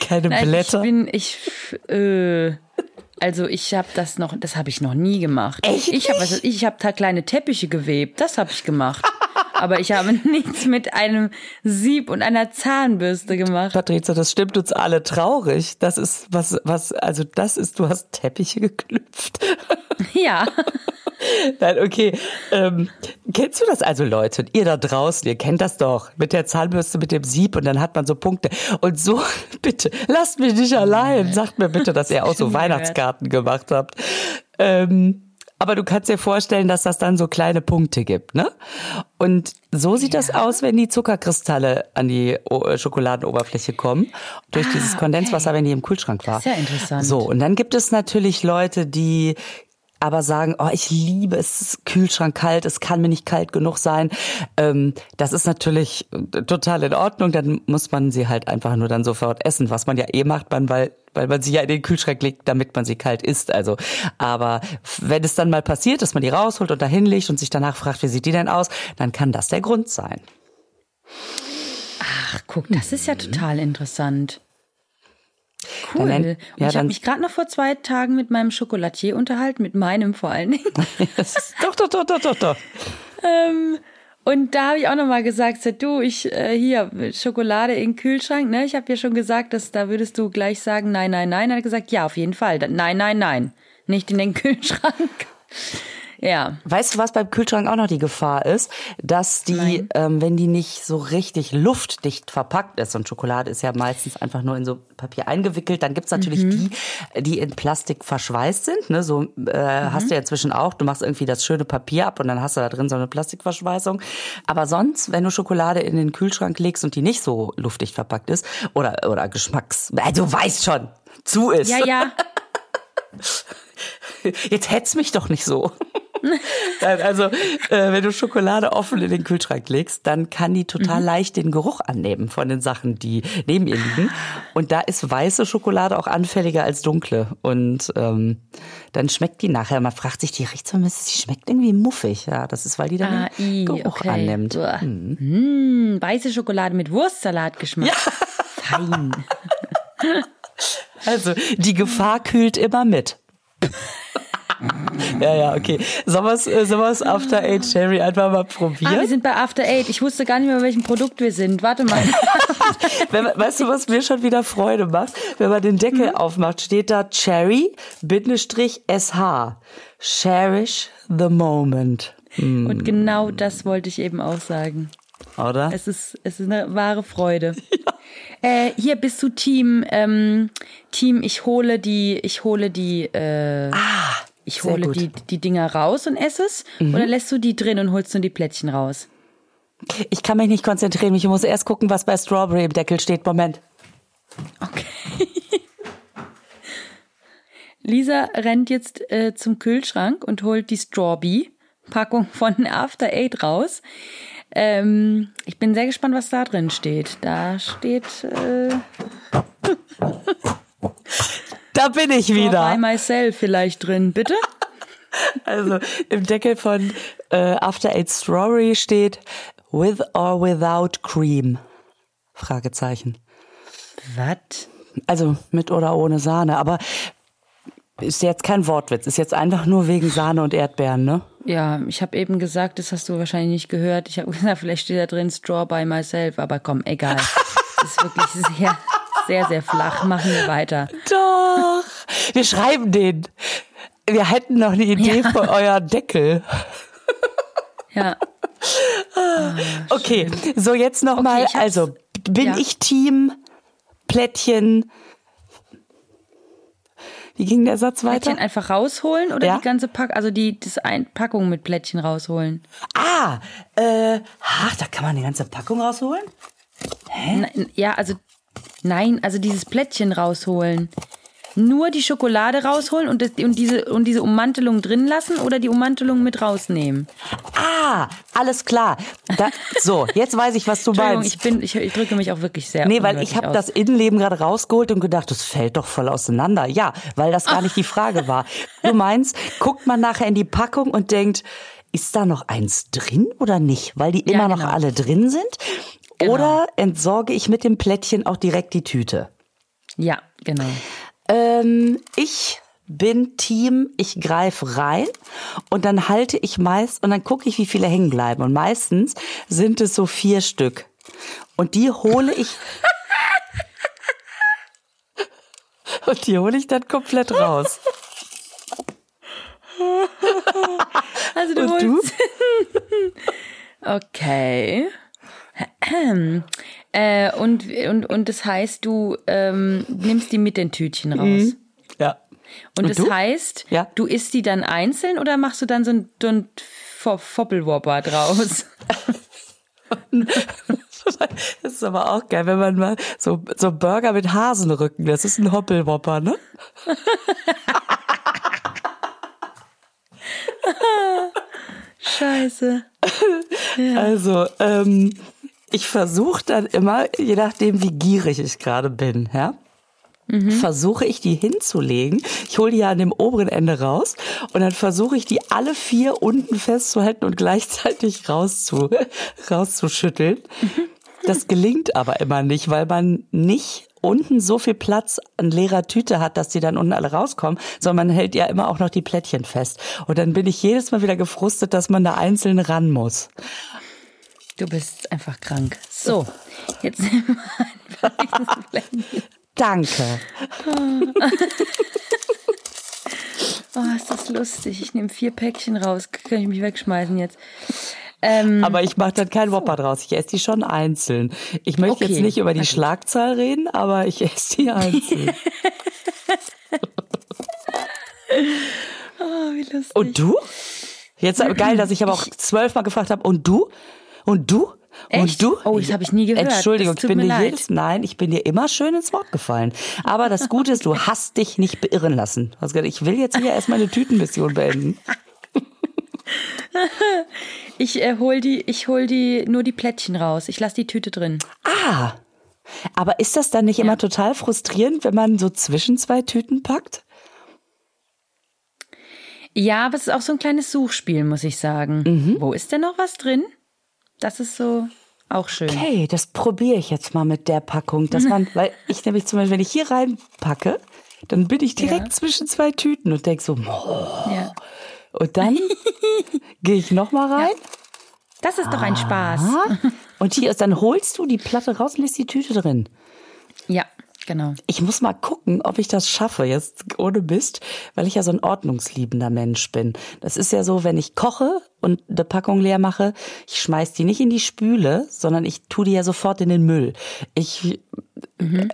Speaker 3: keine
Speaker 2: Nein,
Speaker 3: Blätter?
Speaker 2: Ich bin, ich, äh, also ich habe das noch, das habe ich noch nie gemacht.
Speaker 3: Echt
Speaker 2: Ich habe, also ich habe da kleine Teppiche gewebt. Das habe ich gemacht. Aber ich habe nichts mit einem Sieb und einer Zahnbürste gemacht.
Speaker 3: Patrizia, das stimmt uns alle traurig. Das ist was, was, also das ist, du hast Teppiche geknüpft.
Speaker 2: Ja.
Speaker 3: Nein, okay. Ähm, kennst du das also, Leute? Und ihr da draußen, ihr kennt das doch. Mit der Zahnbürste, mit dem Sieb und dann hat man so Punkte. Und so, bitte, lasst mich nicht allein. Sagt mir bitte, dass ihr auch so. Weihnachtskarten gemacht habt. Ähm, aber du kannst dir vorstellen, dass das dann so kleine Punkte gibt, ne? Und so sieht das aus, wenn die Zuckerkristalle an die O- Schokoladenoberfläche kommen. Durch dieses Kondenswasser, wenn die im Kühlschrank war.
Speaker 2: Ah, ist ja interessant.
Speaker 3: So, und dann gibt es natürlich Leute, die aber sagen, oh, ich liebe es, Kühlschrank kalt, es kann mir nicht kalt genug sein. Ähm, das ist natürlich äh, total in Ordnung, dann muss man sie halt einfach nur dann sofort essen, was man ja eh macht, man, weil, weil man sie ja in den Kühlschrank legt, damit man sie kalt isst. Also, aber wenn es dann mal passiert, dass man die rausholt und da hinlegt und sich danach fragt, wie sieht die denn aus, dann kann das der Grund sein.
Speaker 2: Ach, guck, das ist ja total interessant. Cool.
Speaker 3: Dann-
Speaker 2: und
Speaker 3: ja,
Speaker 2: ich habe mich gerade noch vor zwei Tagen mit meinem Schokolatier unterhalten, mit meinem vor allen Dingen.
Speaker 3: Doch, doch, doch, doch, doch, doch.
Speaker 2: Ähm, und da habe ich auch nochmal gesagt, du, ich äh, hier Schokolade in den Kühlschrank, ne? Ich habe ja schon gesagt, dass da würdest du gleich sagen, nein, nein, nein. Er hat gesagt, ja, auf jeden Fall. Nein, nein, nein, nicht in den Kühlschrank. Ja,
Speaker 3: Weißt du, was beim Kühlschrank auch noch die Gefahr ist? Dass die, ähm, wenn die nicht so richtig luftdicht verpackt ist, und Schokolade ist ja meistens einfach nur in so Papier eingewickelt, dann gibt's natürlich die, die in Plastik verschweißt sind. Ne? So äh, hast du ja inzwischen auch, du machst irgendwie das schöne Papier ab und dann hast du da drin so eine Plastikverschweißung. Aber sonst, wenn du Schokolade in den Kühlschrank legst und die nicht so luftdicht verpackt ist, oder, oder Geschmacks... Äh, du weißt schon, zu ist.
Speaker 2: ja, ja.
Speaker 3: Jetzt hetz mich doch nicht so. Nein, also, äh, wenn du Schokolade offen in den Kühlschrank legst, dann kann die total leicht den Geruch annehmen von den Sachen, die neben ihr liegen. Und da ist weiße Schokolade auch anfälliger als dunkle. Und ähm, dann schmeckt die nachher. Man fragt sich, die riecht so ein bisschen, sie schmeckt irgendwie muffig. Ja, das ist, weil die dann
Speaker 2: Ah,
Speaker 3: den
Speaker 2: i,
Speaker 3: Geruch
Speaker 2: okay.
Speaker 3: annimmt.
Speaker 2: Uah. Mm, weiße Schokolade mit Wurstsalatgeschmack. Fein.
Speaker 3: Also, die Gefahr kühlt immer mit. ja, ja, okay. Es äh, sollen wir's After Eight Cherry einfach mal probieren?
Speaker 2: Ah, wir sind bei After Eight. Ich wusste gar nicht mehr, bei welchem Produkt wir sind. Warte mal.
Speaker 3: Wenn, weißt du, was mir schon wieder Freude macht? Wenn man den Deckel aufmacht, steht da Cherry, Bindestrich, SH. Cherish the moment.
Speaker 2: Und genau das wollte ich eben auch sagen.
Speaker 3: Oder?
Speaker 2: Es ist, es ist eine wahre Freude. Äh, hier bist du Team, ähm, Team, ich hole die, ich hole die, äh,
Speaker 3: Ah, sehr
Speaker 2: hole.
Speaker 3: Mhm.
Speaker 2: die, die Dinger raus und esse es? Oder lässt du die drin und holst nur die Plättchen raus?
Speaker 3: Ich kann mich nicht konzentrieren. Ich muss erst gucken, was bei Strawberry im Deckel steht. Moment.
Speaker 2: Okay. Lisa rennt jetzt äh, zum Kühlschrank und holt die Strawbee-Packung von After Eight raus. Ähm, ich bin sehr gespannt, was da drin steht. Da steht äh,
Speaker 3: Da bin ich
Speaker 2: By
Speaker 3: wieder.
Speaker 2: Myself vielleicht drin, bitte?
Speaker 3: Also im Deckel von äh, After Eight Strawberry steht with or without cream. Fragezeichen.
Speaker 2: Was?
Speaker 3: Also mit oder ohne Sahne. Aber ist jetzt kein Wortwitz. Ist jetzt einfach nur wegen Sahne und Erdbeeren, ne?
Speaker 2: Ja, ich habe eben gesagt, das hast du wahrscheinlich nicht gehört. Ich habe gesagt, vielleicht steht da drin Straw by myself, aber komm, egal. Das ist wirklich sehr, sehr, sehr flach. Machen wir weiter.
Speaker 3: Doch. Wir schreiben den. Wir hätten noch eine Idee
Speaker 2: Ja.
Speaker 3: für euer Deckel.
Speaker 2: Ja.
Speaker 3: Okay, so jetzt noch
Speaker 2: Okay.
Speaker 3: Also bin
Speaker 2: Ja.
Speaker 3: ich Team Plättchen? Wie ging der Satz weiter?
Speaker 2: Plättchen einfach rausholen oder
Speaker 3: Ja.
Speaker 2: die ganze Pack, also die das ein Packung mit Plättchen rausholen?
Speaker 3: Ah, äh, ach, da kann man die ganze Packung rausholen?
Speaker 2: Nein, ja, also nein, also dieses Plättchen rausholen. Nur die Schokolade rausholen und, das, und, diese, und diese Ummantelung drin lassen oder die Ummantelung mit rausnehmen?
Speaker 3: Ah, alles klar. Da, so, jetzt weiß ich, was du meinst.
Speaker 2: ich, bin, ich, ich drücke mich auch wirklich sehr
Speaker 3: Nee, weil ich habe das Innenleben gerade rausgeholt und gedacht, das fällt doch voll auseinander. Ja, weil das gar nicht die Frage war. Du meinst, guckt man nachher in die Packung und denkt, ist da noch eins drin oder nicht? Weil die
Speaker 2: Ja,
Speaker 3: immer noch
Speaker 2: genau.
Speaker 3: alle drin sind?
Speaker 2: Genau.
Speaker 3: Oder entsorge ich mit dem Plättchen auch direkt die Tüte?
Speaker 2: Ja, genau.
Speaker 3: Ähm, ich bin Team, ich greife rein und dann halte ich meist und dann gucke ich, wie viele hängen bleiben. Und meistens sind es so vier Stück. Und die hole ich. und die hole ich dann komplett raus.
Speaker 2: Also du
Speaker 3: Und du?
Speaker 2: holst. okay. äh, und, und, und das heißt, du ähm, nimmst die mit den Tütchen raus.
Speaker 3: Ja.
Speaker 2: Und,
Speaker 3: Und
Speaker 2: das
Speaker 3: du?
Speaker 2: heißt,
Speaker 3: Ja.
Speaker 2: du isst die dann einzeln oder machst du dann so ein, so ein Fo- Foppelwopper draus?
Speaker 3: Das ist aber auch geil, wenn man mal so, so Burger mit Hasenrücken, das ist ein Hoppelwopper, ne?
Speaker 2: Scheiße.
Speaker 3: Also, ähm, ich versuche dann immer, je nachdem, wie gierig ich gerade bin, ja, versuche ich die hinzulegen. Ich hole die ja an dem oberen Ende raus und dann versuche ich die alle vier unten festzuhalten und gleichzeitig rauszu, rauszuschütteln. Das gelingt aber immer nicht, weil man nicht unten so viel Platz an leerer Tüte hat, dass die dann unten alle rauskommen, sondern man hält ja immer auch noch die Plättchen fest. Und dann bin ich jedes Mal wieder gefrustet, dass man da einzeln ran muss.
Speaker 2: Du bist einfach krank. So, jetzt nehmen wir einfach.
Speaker 3: Danke.
Speaker 2: Oh, ist das lustig. Ich nehme vier Päckchen raus. Kann ich mich wegschmeißen jetzt. Ähm,
Speaker 3: Aber ich mache dann keinen Whopper draus. Ich esse die schon einzeln. Ich möchte
Speaker 2: Okay,
Speaker 3: jetzt nicht über die
Speaker 2: gut.
Speaker 3: Schlagzahl reden, aber ich esse die einzeln.
Speaker 2: oh, wie lustig.
Speaker 3: Und du? Jetzt geil, dass ich aber auch zwölfmal gefragt habe. Und du? Und du?
Speaker 2: Echt?
Speaker 3: Und du?
Speaker 2: Oh, das habe ich nie gehört.
Speaker 3: Entschuldigung, ich bin dir
Speaker 2: leid.
Speaker 3: jedes, nein, ich bin dir immer schön ins Wort gefallen. Aber das Gute ist, du hast dich nicht beirren lassen. Ich will jetzt hier erstmal eine Tütenmission beenden.
Speaker 2: Ich äh, hol die, ich hol die nur die Plättchen raus. Ich lasse die Tüte drin.
Speaker 3: Ah. Aber ist das dann nicht immer total frustrierend, wenn man so zwischen zwei Tüten packt?
Speaker 2: Ja, aber es ist auch so ein kleines Suchspiel, muss ich sagen.
Speaker 3: Mhm.
Speaker 2: Wo ist denn noch was drin? Das ist so auch schön.
Speaker 3: Okay, das probiere ich jetzt mal mit der Packung, dass man, weil ich nämlich zum Beispiel, wenn ich hier reinpacke, dann bin ich direkt
Speaker 2: Ja.
Speaker 3: zwischen zwei Tüten und denk so, boah.
Speaker 2: Ja.
Speaker 3: und dann gehe ich noch mal rein.
Speaker 2: Das ist doch ein Spaß.
Speaker 3: Ah, und hier ist, dann holst du die Platte raus und lässt die Tüte drin.
Speaker 2: Ja, genau.
Speaker 3: Ich muss mal gucken, ob ich das schaffe, jetzt ohne Mist, weil ich ja so ein ordnungsliebender Mensch bin. Das ist ja so, wenn ich koche und eine Packung leer mache, ich schmeiß die nicht in die Spüle, sondern ich tu die ja sofort in den Müll. Ich, äh,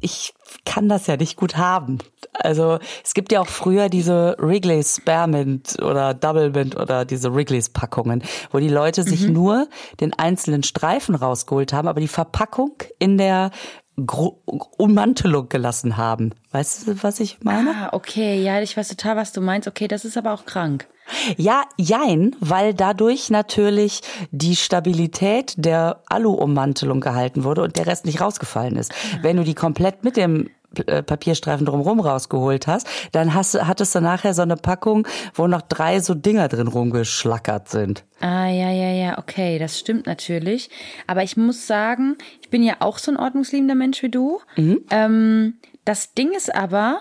Speaker 3: ich kann das ja nicht gut haben. Also es gibt ja auch früher diese Wrigley's Spearmint oder Double Mint oder diese Wrigley's Packungen, wo die Leute sich nur den einzelnen Streifen rausgeholt haben, aber die Verpackung in der Gro Ummantelung gelassen haben. Weißt du, was ich meine?
Speaker 2: Ah, okay, ja, ich weiß total, was du meinst. Okay, das ist aber auch krank.
Speaker 3: Ja, jein, weil dadurch natürlich die Stabilität der Alu-Ummantelung gehalten wurde und der Rest nicht rausgefallen ist. Wenn du die komplett mit dem Papierstreifen drumherum rausgeholt hast, dann hast, hattest du nachher so eine Packung, wo noch drei so Dinger drin rumgeschlackert sind.
Speaker 2: Ah, ja, ja, ja, okay, das stimmt natürlich. Aber ich muss sagen, ich bin ja auch so ein ordnungsliebender Mensch wie du. Ähm, das Ding ist aber,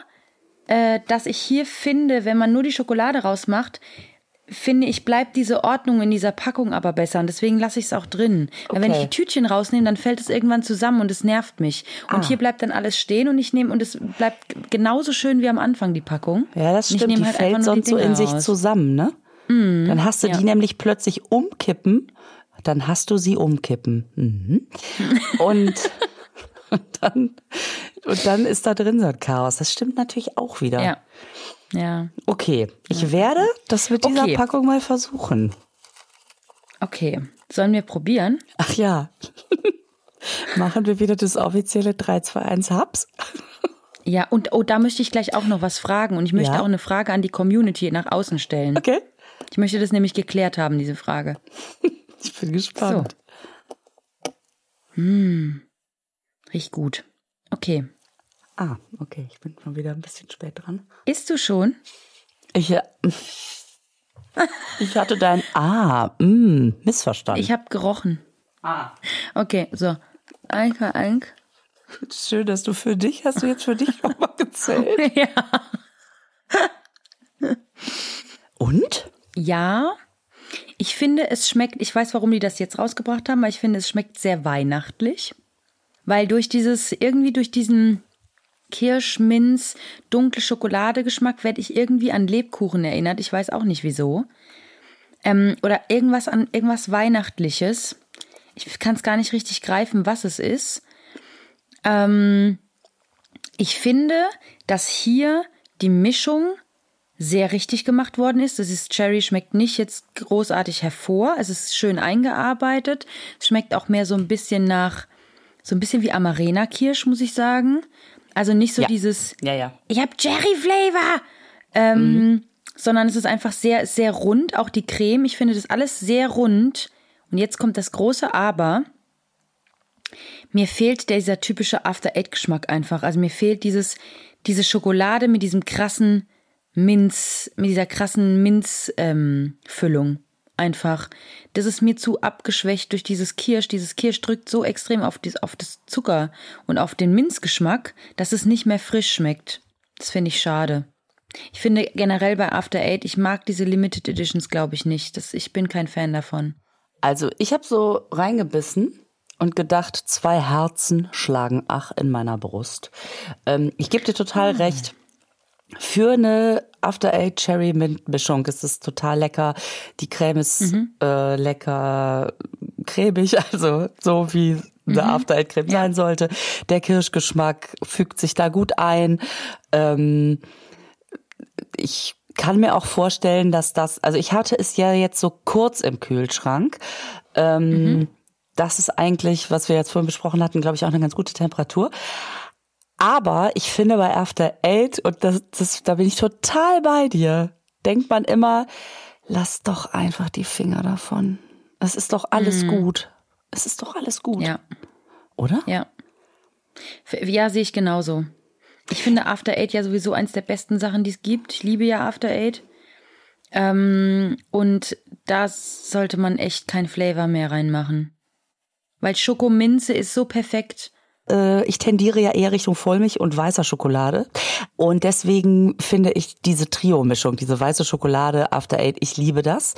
Speaker 2: äh, dass ich hier finde, wenn man nur die Schokolade rausmacht, finde ich, bleibt diese Ordnung in dieser Packung aber besser. Und deswegen lasse ich es auch drin. Weil wenn ich
Speaker 3: Okay.
Speaker 2: die Tütchen rausnehme, dann fällt es irgendwann zusammen und es nervt mich. Und hier bleibt dann alles stehen und ich nehme, und es bleibt genauso schön wie am Anfang, die Packung.
Speaker 3: Ja, das
Speaker 2: ich
Speaker 3: stimmt.
Speaker 2: nehme
Speaker 3: Die
Speaker 2: halt
Speaker 3: fällt sonst so in
Speaker 2: Dinger
Speaker 3: sich
Speaker 2: raus.
Speaker 3: zusammen, ne? dann hast du
Speaker 2: ja.
Speaker 3: die nämlich plötzlich umkippen, dann hast du sie umkippen. Mhm. Und, und dann, und dann ist da drin so ein Chaos. Das stimmt natürlich auch wieder.
Speaker 2: Ja. Ja.
Speaker 3: Okay, ich werde das mit dieser
Speaker 2: Okay.
Speaker 3: Packung mal versuchen.
Speaker 2: Okay. Sollen wir probieren?
Speaker 3: Ach ja. Machen wir wieder das offizielle 321 Hubs?
Speaker 2: Ja, und oh, da möchte ich gleich auch noch was fragen. Und ich möchte
Speaker 3: Ja?
Speaker 2: auch eine Frage an die Community nach außen stellen.
Speaker 3: Okay.
Speaker 2: Ich möchte das nämlich geklärt haben, diese Frage.
Speaker 3: Ich bin gespannt.
Speaker 2: Riecht gut. Okay.
Speaker 3: Ah, okay, ich bin schon wieder ein bisschen spät dran.
Speaker 2: Isst du schon?
Speaker 3: Ich, äh, ich hatte dein Ah, mm, missverstanden.
Speaker 2: Ich habe gerochen. Ah. Okay, so. Einke, Eink.
Speaker 3: Schön, dass du für dich, hast du jetzt für dich nochmal gezählt?
Speaker 2: Ja.
Speaker 3: Und?
Speaker 2: Ja. Ich finde, es schmeckt, ich weiß, warum die das jetzt rausgebracht haben, aber ich finde, es schmeckt sehr weihnachtlich. Weil durch dieses, irgendwie durch diesen Kirsch, Minz, dunkle Schokolade-Geschmack werde ich irgendwie an Lebkuchen erinnert. Ich weiß auch nicht wieso. Ähm, oder irgendwas an irgendwas Weihnachtliches. Ich kann es gar nicht richtig greifen, was es ist. Ähm, ich finde, dass hier die Mischung sehr richtig gemacht worden ist. Das ist Cherry schmeckt nicht jetzt großartig hervor. Es ist schön eingearbeitet. Es schmeckt auch mehr so ein bisschen nach, so ein bisschen wie Amarena Kirsch, muss ich sagen. Also nicht so
Speaker 3: Ja.
Speaker 2: dieses,
Speaker 3: Ja, ja.
Speaker 2: ich habe Cherry Flavor, ähm, sondern es ist einfach sehr, sehr rund. Auch die Creme, ich finde das alles sehr rund. Und jetzt kommt das große Aber. Mir fehlt dieser typische After-Eight-Geschmack einfach. Also mir fehlt dieses, diese Schokolade mit diesem krassen Minz, mit dieser krassen Minz-Füllung. Einfach. Das ist mir zu abgeschwächt durch dieses Kirsch. Dieses Kirsch drückt so extrem auf, das, auf das Zucker und auf den Minzgeschmack, dass es nicht mehr frisch schmeckt. Das finde ich schade. Ich finde generell bei After Eight, ich mag diese Limited Editions, glaube ich, nicht. Das, ich bin kein Fan davon.
Speaker 3: Also ich habe so reingebissen und gedacht, zwei Herzen schlagen ach in meiner Brust. Ähm, ich gebe dir total ah. recht. Für eine After Eight Cherry Mint Mischung ist es total lecker. Die Creme ist mhm. äh, lecker cremig, also so wie eine mhm. After Eight Creme ja. sein sollte. Der Kirschgeschmack fügt sich da gut ein. Ähm, ich kann mir auch vorstellen, dass das, also ich hatte es ja jetzt so kurz im Kühlschrank. Ähm, mhm. Das ist eigentlich, was wir jetzt vorhin besprochen hatten, glaube ich, auch eine ganz gute Temperatur. Aber ich finde bei After Eight, und das, das, da bin ich total bei dir, denkt man immer, lass doch einfach die Finger davon. Es ist doch alles mhm. gut. Es ist doch alles gut.
Speaker 2: Ja.
Speaker 3: Oder?
Speaker 2: Ja. Ja, sehe ich genauso. Ich finde After Eight ja sowieso eins der besten Sachen, die es gibt. Ich liebe ja After Eight. Ähm, und da sollte man echt kein Flavor mehr reinmachen. Weil Schokominze ist so perfekt.
Speaker 3: Äh, ich tendiere ja eher Richtung Vollmilch und weißer Schokolade. Und deswegen finde ich diese Trio-Mischung, diese weiße Schokolade After Eight, ich liebe das.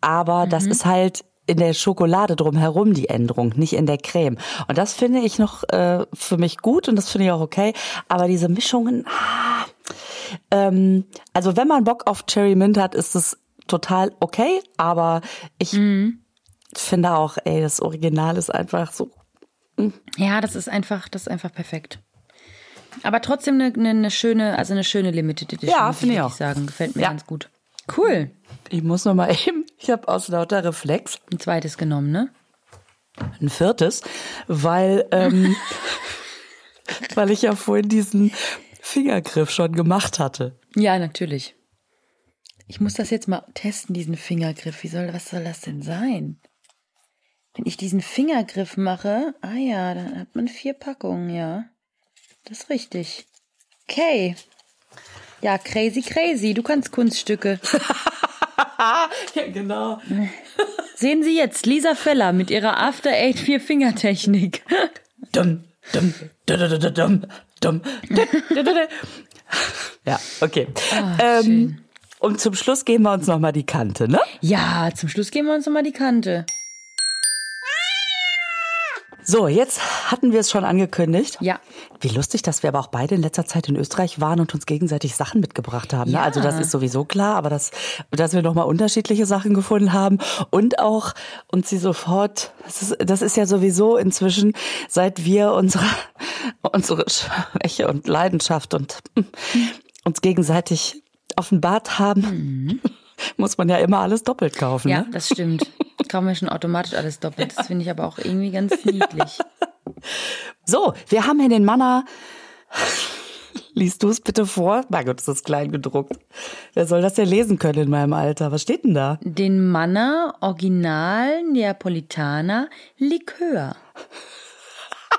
Speaker 3: Aber mhm. das ist halt in der Schokolade drumherum die Änderung, nicht in der Creme. Und das finde ich noch äh, für mich gut und das finde ich auch okay. Aber diese Mischungen, ah, ähm, also wenn man Bock auf Cherry Mint hat, ist es total okay. Aber ich mhm. finde auch, ey, das Original ist einfach so.
Speaker 2: Ja, das ist einfach, das ist einfach perfekt. Aber trotzdem eine, eine, eine schöne, also eine schöne Limited Edition.
Speaker 3: Ja, finde ich auch.
Speaker 2: sagen, gefällt mir ja. ganz gut. Cool.
Speaker 3: Ich muss noch mal eben, ich habe aus lauter Reflex
Speaker 2: ein zweites genommen, ne?
Speaker 3: Ein viertes, weil ähm, weil ich ja vorhin diesen Fingergriff schon gemacht hatte.
Speaker 2: Ja, natürlich. Ich muss das jetzt mal testen, diesen Fingergriff. Wie soll, was soll das denn sein? Wenn ich diesen Fingergriff mache, ah ja, dann hat man vier Packungen, ja. Das ist richtig. Okay. Ja, crazy, crazy. Du kannst Kunststücke.
Speaker 3: ja, genau.
Speaker 2: Sehen Sie jetzt Lisa Feller mit ihrer After Eight Vier-Finger-Technik.
Speaker 3: Dumm, dumm, dumm, dumm, dumm. Ja, okay. Oh, ähm, und zum Schluss geben wir uns nochmal die Kante, ne?
Speaker 2: Ja, zum Schluss geben wir uns nochmal die Kante.
Speaker 3: So, jetzt hatten wir es schon angekündigt.
Speaker 2: Ja.
Speaker 3: Wie lustig, dass wir aber auch beide in letzter Zeit in Österreich waren und uns gegenseitig Sachen mitgebracht haben. Ne? Ja. Also das ist sowieso klar, aber dass, dass wir nochmal unterschiedliche Sachen gefunden haben und auch uns sie sofort, das ist, das ist ja sowieso inzwischen, seit wir unsere, unsere Schwäche und Leidenschaft und uns gegenseitig offenbart haben, mhm. Muss man ja immer alles doppelt kaufen.
Speaker 2: Ja,
Speaker 3: ne?
Speaker 2: das stimmt. Kaufen wir schon automatisch alles doppelt. Das finde ich aber auch irgendwie ganz niedlich.
Speaker 3: So, wir haben hier den Manna. Liest du es bitte vor? Mein Gott, ist das klein gedruckt. Wer soll das ja lesen können in meinem Alter? Was steht denn da?
Speaker 2: Den Manna Original Neapolitaner Likör.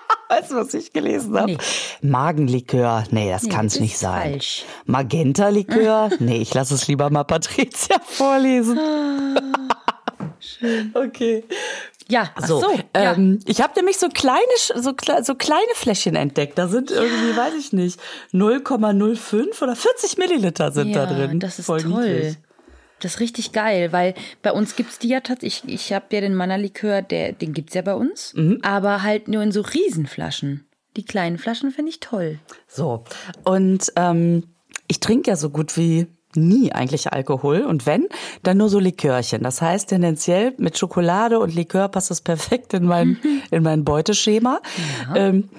Speaker 3: Weißt du, was ich gelesen habe? Nee. Magenlikör. Nee, das nee, kann es nicht sein. Falsch. Magenta-Likör? nee, ich lasse es lieber mal Patricia vorlesen. Ah, schön. Okay.
Speaker 2: Ja, so.
Speaker 3: so ähm, ja. Ich habe nämlich so kleine, so, so kleine Fläschchen entdeckt. Da sind irgendwie, ja. weiß ich nicht, 0,05 oder 40 Milliliter sind
Speaker 2: ja,
Speaker 3: da drin.
Speaker 2: Das ist Voll toll. Niedlich. Das ist richtig geil, weil bei uns gibt's die ja tatsächlich, ich, ich habe ja den Mannerlikör, der, den gibt's ja bei uns, mhm. aber halt nur in so Riesenflaschen. Die kleinen Flaschen finde ich toll.
Speaker 3: So, und ähm, ich trinke ja so gut wie nie eigentlich Alkohol und wenn, dann nur so Likörchen. Das heißt tendenziell mit Schokolade und Likör passt das perfekt in mein, in mein Beuteschema. Ja. Ähm,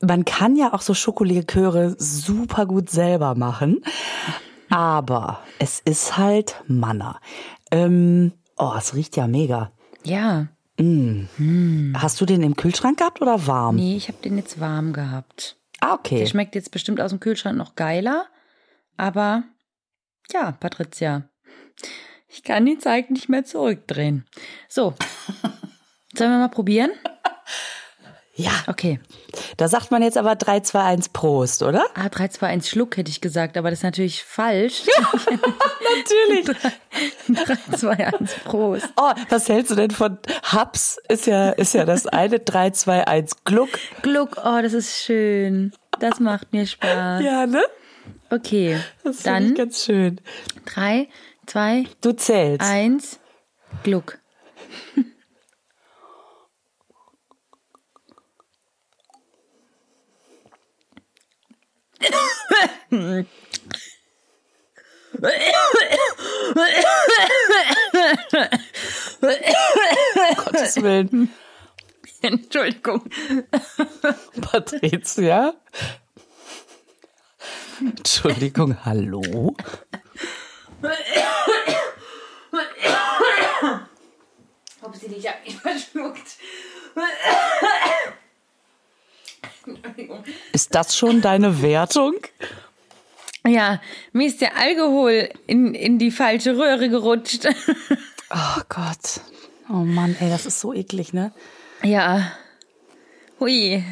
Speaker 3: man kann ja auch so Schokoliköre super gut selber machen. Aber es ist halt Manna. Ähm, oh, es riecht ja mega.
Speaker 2: Ja.
Speaker 3: Mm. Mm. Hast du den im Kühlschrank gehabt oder warm?
Speaker 2: Nee, ich habe den jetzt warm gehabt.
Speaker 3: Ah, okay.
Speaker 2: Der schmeckt jetzt bestimmt aus dem Kühlschrank noch geiler. Aber ja, Patricia, ich kann die Zeit nicht mehr zurückdrehen. So, sollen wir mal probieren?
Speaker 3: Ja.
Speaker 2: Okay.
Speaker 3: Da sagt man jetzt aber 3, 2, 1 Prost, oder?
Speaker 2: Ah, 3, 2, 1 Schluck hätte ich gesagt, aber das ist natürlich falsch.
Speaker 3: Natürlich.
Speaker 2: 3, 2, 1 Prost.
Speaker 3: Oh, was hältst du denn von Haps? Ist ja, ist ja das eine 3, 2, 1 Gluck.
Speaker 2: Gluck, oh, das ist schön. Das macht mir Spaß.
Speaker 3: Ja, ne?
Speaker 2: Okay,
Speaker 3: Das
Speaker 2: dann
Speaker 3: ich ganz schön.
Speaker 2: 3, 2,
Speaker 3: Du zählst.
Speaker 2: 1, Gluck.
Speaker 3: Gottes Willen.
Speaker 2: Entschuldigung.
Speaker 3: Patricia? Entschuldigung, hallo?
Speaker 2: Ob sie dich mich verschluckt.
Speaker 3: Ist das schon deine Wertung?
Speaker 2: Ja, mir ist der Alkohol in, in die falsche Röhre gerutscht.
Speaker 3: Oh Gott. Oh Mann, ey, das ist so eklig, ne?
Speaker 2: Ja. Hui.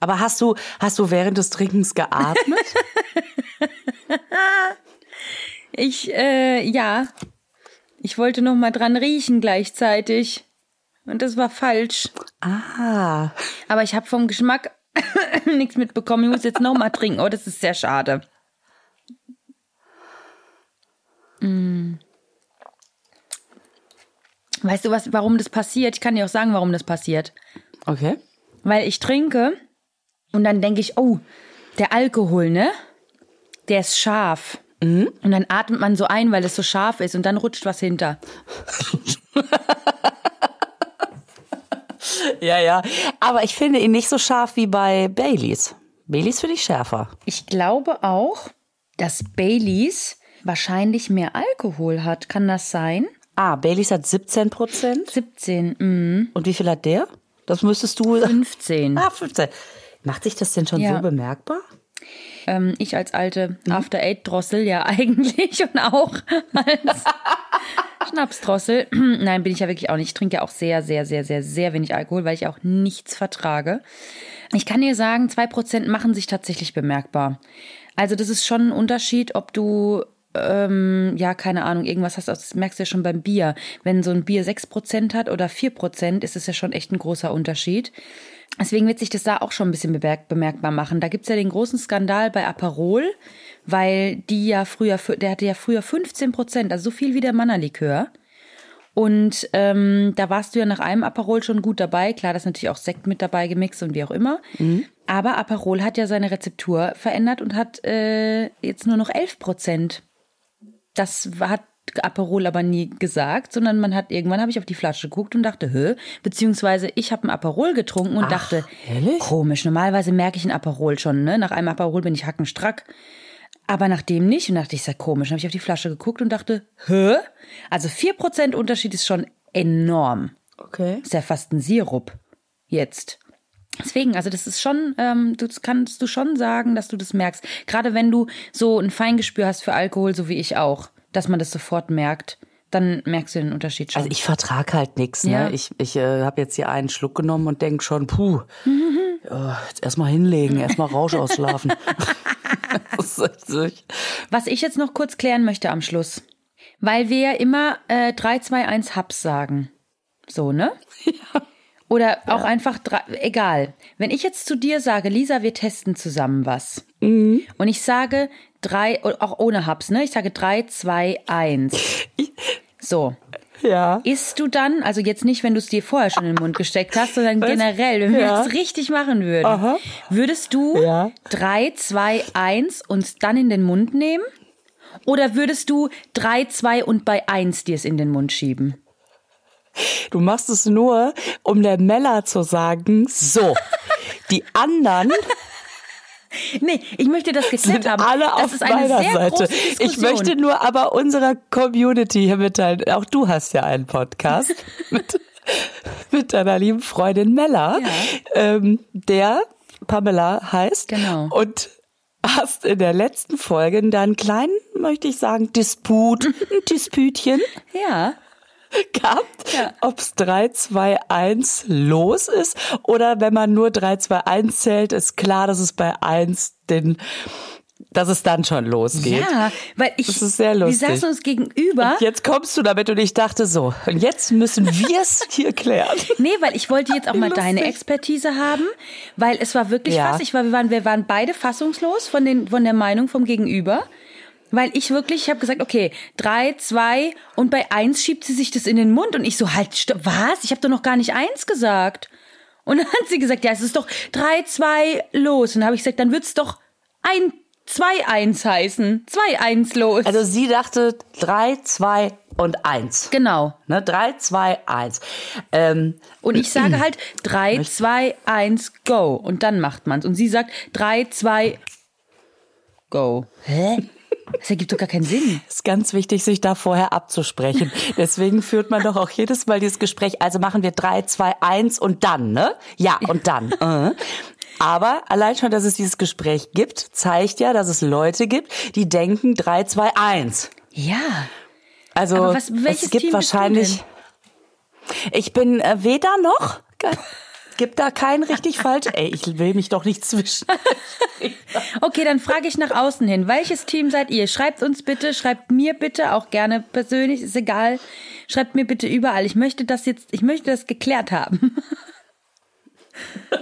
Speaker 3: Aber hast du, hast du während des Trinkens geatmet?
Speaker 2: Ich, äh, ja. Ich wollte noch mal dran riechen gleichzeitig. Und das war falsch.
Speaker 3: ah.
Speaker 2: Aber ich habe vom Geschmack nichts mitbekommen. Ich muss jetzt noch mal trinken. Oh, das ist sehr schade. Mm. Weißt du was, warum das passiert? Ich kann dir auch sagen, warum das passiert.
Speaker 3: Okay.
Speaker 2: Weil ich trinke und dann denke ich, oh, der Alkohol, ne? Der ist scharf. Und dann atmet man so ein, weil es so scharf ist und dann rutscht was hinter.
Speaker 3: Ja, ja. Aber ich finde ihn nicht so scharf wie bei Baileys. Baileys finde ich schärfer.
Speaker 2: Ich glaube auch, dass Baileys wahrscheinlich mehr Alkohol hat. Kann das sein?
Speaker 3: Ah, Baileys hat 17 Prozent.
Speaker 2: 17, mm,
Speaker 3: Und wie viel hat der? Das müsstest du.
Speaker 2: 15.
Speaker 3: Ah, 15. Macht sich das denn schon
Speaker 2: Ja.
Speaker 3: so bemerkbar?
Speaker 2: Ähm, ich als alte After-Eight-Drossel ja eigentlich und auch als Schnapsdrossel. Nein, bin ich ja wirklich auch nicht. Ich trinke ja auch sehr, sehr, sehr, sehr, sehr wenig Alkohol, weil ich auch nichts vertrage. Ich kann dir sagen, zwei Prozent machen sich tatsächlich bemerkbar. Also das ist schon ein Unterschied, ob du ähm, ja, keine Ahnung, irgendwas hast, das merkst du ja schon beim Bier. Wenn so ein Bier 6% hat oder 4%, ist es ja schon echt ein großer Unterschied. Deswegen wird sich das da auch schon ein bisschen bemerk bemerkbar machen. Da gibt's ja den großen Skandal bei Aperol, weil die ja früher, der hatte ja früher 15 Prozent, also so viel wie der Mannerlikör. Und ähm, da warst du ja nach einem Aperol schon gut dabei. Klar, da ist natürlich auch Sekt mit dabei gemixt und wie auch immer. Aber Aperol hat ja seine Rezeptur verändert und hat äh, jetzt nur noch 11 Prozent. Das hat Aperol aber nie gesagt, sondern man hat irgendwann habe ich auf die Flasche geguckt und dachte, hö, beziehungsweise ich habe ein Aperol getrunken und dachte,
Speaker 3: ehrlich?
Speaker 2: komisch, normalerweise merke ich ein Aperol schon, ne? Nach einem Aperol bin ich hackenstrack. Aber nach dem nicht und dachte ich, ist ja komisch. Habe ich auf die Flasche geguckt und dachte, hä? Also 4% Unterschied ist schon enorm.
Speaker 3: Okay.
Speaker 2: Ist ja fast ein Sirup jetzt. Deswegen, also das ist schon, ähm, du das kannst du schon sagen, dass du das merkst. Gerade wenn du so ein Feingespür hast für Alkohol, so wie ich auch, dass man das sofort merkt, dann merkst du den Unterschied schon.
Speaker 3: Also ich vertrag halt nix. Ne?
Speaker 2: Ja.
Speaker 3: Ich, ich äh, habe jetzt hier einen Schluck genommen und denk schon, puh, ja, jetzt erstmal hinlegen, erstmal Rausch ausschlafen.
Speaker 2: Was ich jetzt noch kurz klären möchte am Schluss. Weil wir ja immer äh, 3, 2, 1 Hubs sagen. So, ne? Oder auch einfach, drei, egal. Wenn ich jetzt zu dir sage, Lisa, wir testen zusammen was. Und ich sage drei, auch ohne Hubs, ne? Ich sage 3, 2, 1. So.
Speaker 3: ja.
Speaker 2: Isst du dann, also jetzt nicht, wenn du es dir vorher schon in den Mund gesteckt hast, sondern generell, wenn wir
Speaker 3: Ja.
Speaker 2: es richtig machen würden,
Speaker 3: Aha.
Speaker 2: würdest du
Speaker 3: Ja.
Speaker 2: 3, 2, 1 und dann in den Mund nehmen? Oder würdest du 3, 2 und bei 1 dir es in den Mund schieben?
Speaker 3: Du machst es nur, um der Mella zu sagen, so, die anderen
Speaker 2: Nee, ich möchte das geklärt haben.
Speaker 3: alle
Speaker 2: das
Speaker 3: auf
Speaker 2: ist eine
Speaker 3: meiner
Speaker 2: sehr
Speaker 3: Seite. Ich möchte nur aber unserer Community hier mitteilen, auch du hast ja einen Podcast mit, mit deiner lieben Freundin Mella,
Speaker 2: Ja.
Speaker 3: ähm, der Pamela heißt.
Speaker 2: Genau.
Speaker 3: Und hast in der letzten Folge einen kleinen, möchte ich sagen, Disput, ein Dispütchen
Speaker 2: Ja,
Speaker 3: gehabt, ja. ob's 3, 2, 1 los ist oder wenn man nur 3, 2, 1 zählt, ist klar, dass es bei 1 den dass es dann schon losgeht.
Speaker 2: Ja, weil ich,
Speaker 3: das ist sehr lustig.
Speaker 2: wir saßen uns gegenüber.
Speaker 3: Und jetzt kommst du damit und ich dachte so, und jetzt müssen wir es hier klären.
Speaker 2: Nee, weil ich wollte jetzt auch mal lustig. deine Expertise haben, weil es war wirklich ja. ich war, wir waren, wir waren beide fassungslos von den, von der Meinung vom Gegenüber. Weil ich wirklich, ich habe gesagt, okay, drei, zwei und bei eins schiebt sie sich das in den Mund und ich so, halt, was? Ich habe doch noch gar nicht eins gesagt. Und dann hat sie gesagt, ja, es ist doch drei, zwei, los. Und dann habe ich gesagt, dann wird's doch ein 2-1 heißen. 2-1 los.
Speaker 3: Also sie dachte 3, 2 und 1.
Speaker 2: Genau.
Speaker 3: Ne, 3, 2, 1. Ähm,
Speaker 2: und ich sage halt 3, 2, 1, go. Und dann macht man's. Und sie sagt 3, 2, go. Hä? Das ergibt doch gar keinen Sinn.
Speaker 3: Es ist ganz wichtig, sich da vorher abzusprechen. Deswegen führt man doch auch jedes Mal dieses Gespräch. Also machen wir 3, 2, 1 und dann, ne? Ja, und dann. Äh. Aber allein schon, dass es dieses Gespräch gibt, zeigt ja, dass es Leute gibt, die denken 3, 2, 1.
Speaker 2: Ja.
Speaker 3: Also was, es gibt Team wahrscheinlich. Ich bin äh, weder noch. Gibt da kein richtig falsch. Ey, ich will mich doch nicht zwischen.
Speaker 2: okay, dann frage ich nach außen hin. Welches Team seid ihr? Schreibt uns bitte, schreibt mir bitte, auch gerne persönlich, ist egal. Schreibt mir bitte überall. Ich möchte das jetzt, ich möchte das geklärt haben.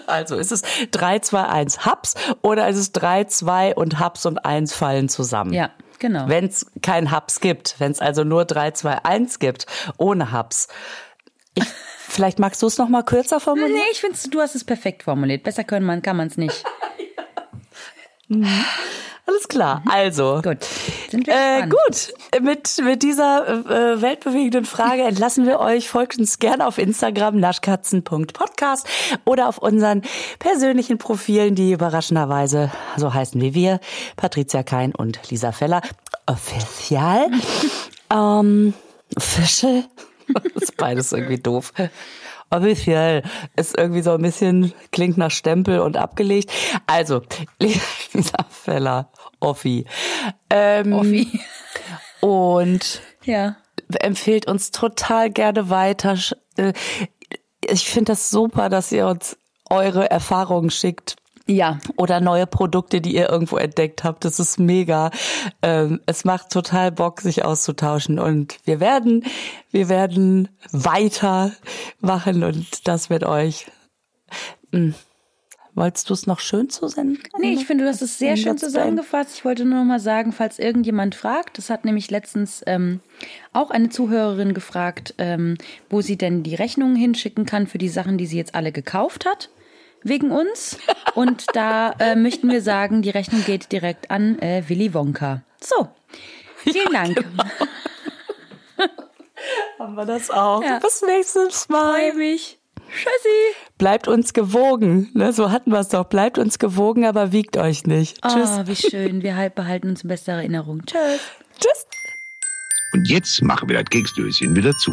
Speaker 3: Also ist es 3, 2, 1 Hubs oder ist es 3, 2 und Hubs und 1 fallen zusammen?
Speaker 2: Ja, genau.
Speaker 3: Wenn es kein Hubs gibt, wenn es also nur 3, 2, 1 gibt, ohne Hubs. Ich, vielleicht magst du es noch mal kürzer formulieren?
Speaker 2: Nee, ich finde, du hast es perfekt formuliert. Besser können man, kann man es nicht.
Speaker 3: Mhm. Alles klar. Mhm. Also.
Speaker 2: Gut.
Speaker 3: Sind wir äh, gut. Mit, mit dieser äh, weltbewegenden Frage entlassen wir euch. Folgt uns gerne auf Instagram naschkatzen.podcast oder auf unseren persönlichen Profilen, die überraschenderweise so heißen wie wir. Patricia Kein und Lisa Feller. Official. ähm, official. Das ist beides irgendwie doof. Offiziell ist irgendwie so ein bisschen, klingt nach Stempel und abgelegt. Also, Lisa Feller, Offi. Ähm,
Speaker 2: Offi.
Speaker 3: Und
Speaker 2: ja.
Speaker 3: empfiehlt uns total gerne weiter. Äh, ich finde das super, dass ihr uns eure Erfahrungen schickt.
Speaker 2: Ja.
Speaker 3: Oder neue Produkte, die ihr irgendwo entdeckt habt. Das ist mega. Ähm, es macht total Bock, sich auszutauschen. Und wir werden, wir werden weiter machen und das mit euch. Hm. Wolltest du es noch schön zusammen?
Speaker 2: Nee, ich finde, du hast es sehr schön zusammengefasst. Ich wollte nur noch mal sagen, falls irgendjemand fragt, das hat nämlich letztens ähm, auch eine Zuhörerin gefragt, ähm, wo sie denn die Rechnungen hinschicken kann für die Sachen, die sie jetzt alle gekauft hat wegen uns. Und da äh, möchten wir sagen, die Rechnung geht direkt an äh, Willy Wonka. So, vielen ja, Dank. Genau.
Speaker 3: Haben wir das auch. Ja. Bis nächstes Mal.
Speaker 2: Freue mich. Tschüssi.
Speaker 3: Bleibt uns gewogen. Ne, so hatten wir es doch. Bleibt uns gewogen, aber wiegt euch nicht.
Speaker 2: Oh, Tschüss. wie schön. Wir halt behalten uns in bester Erinnerung. Tschüss.
Speaker 3: Tschüss.
Speaker 1: Und jetzt machen wir das Keksdöschen wieder zu.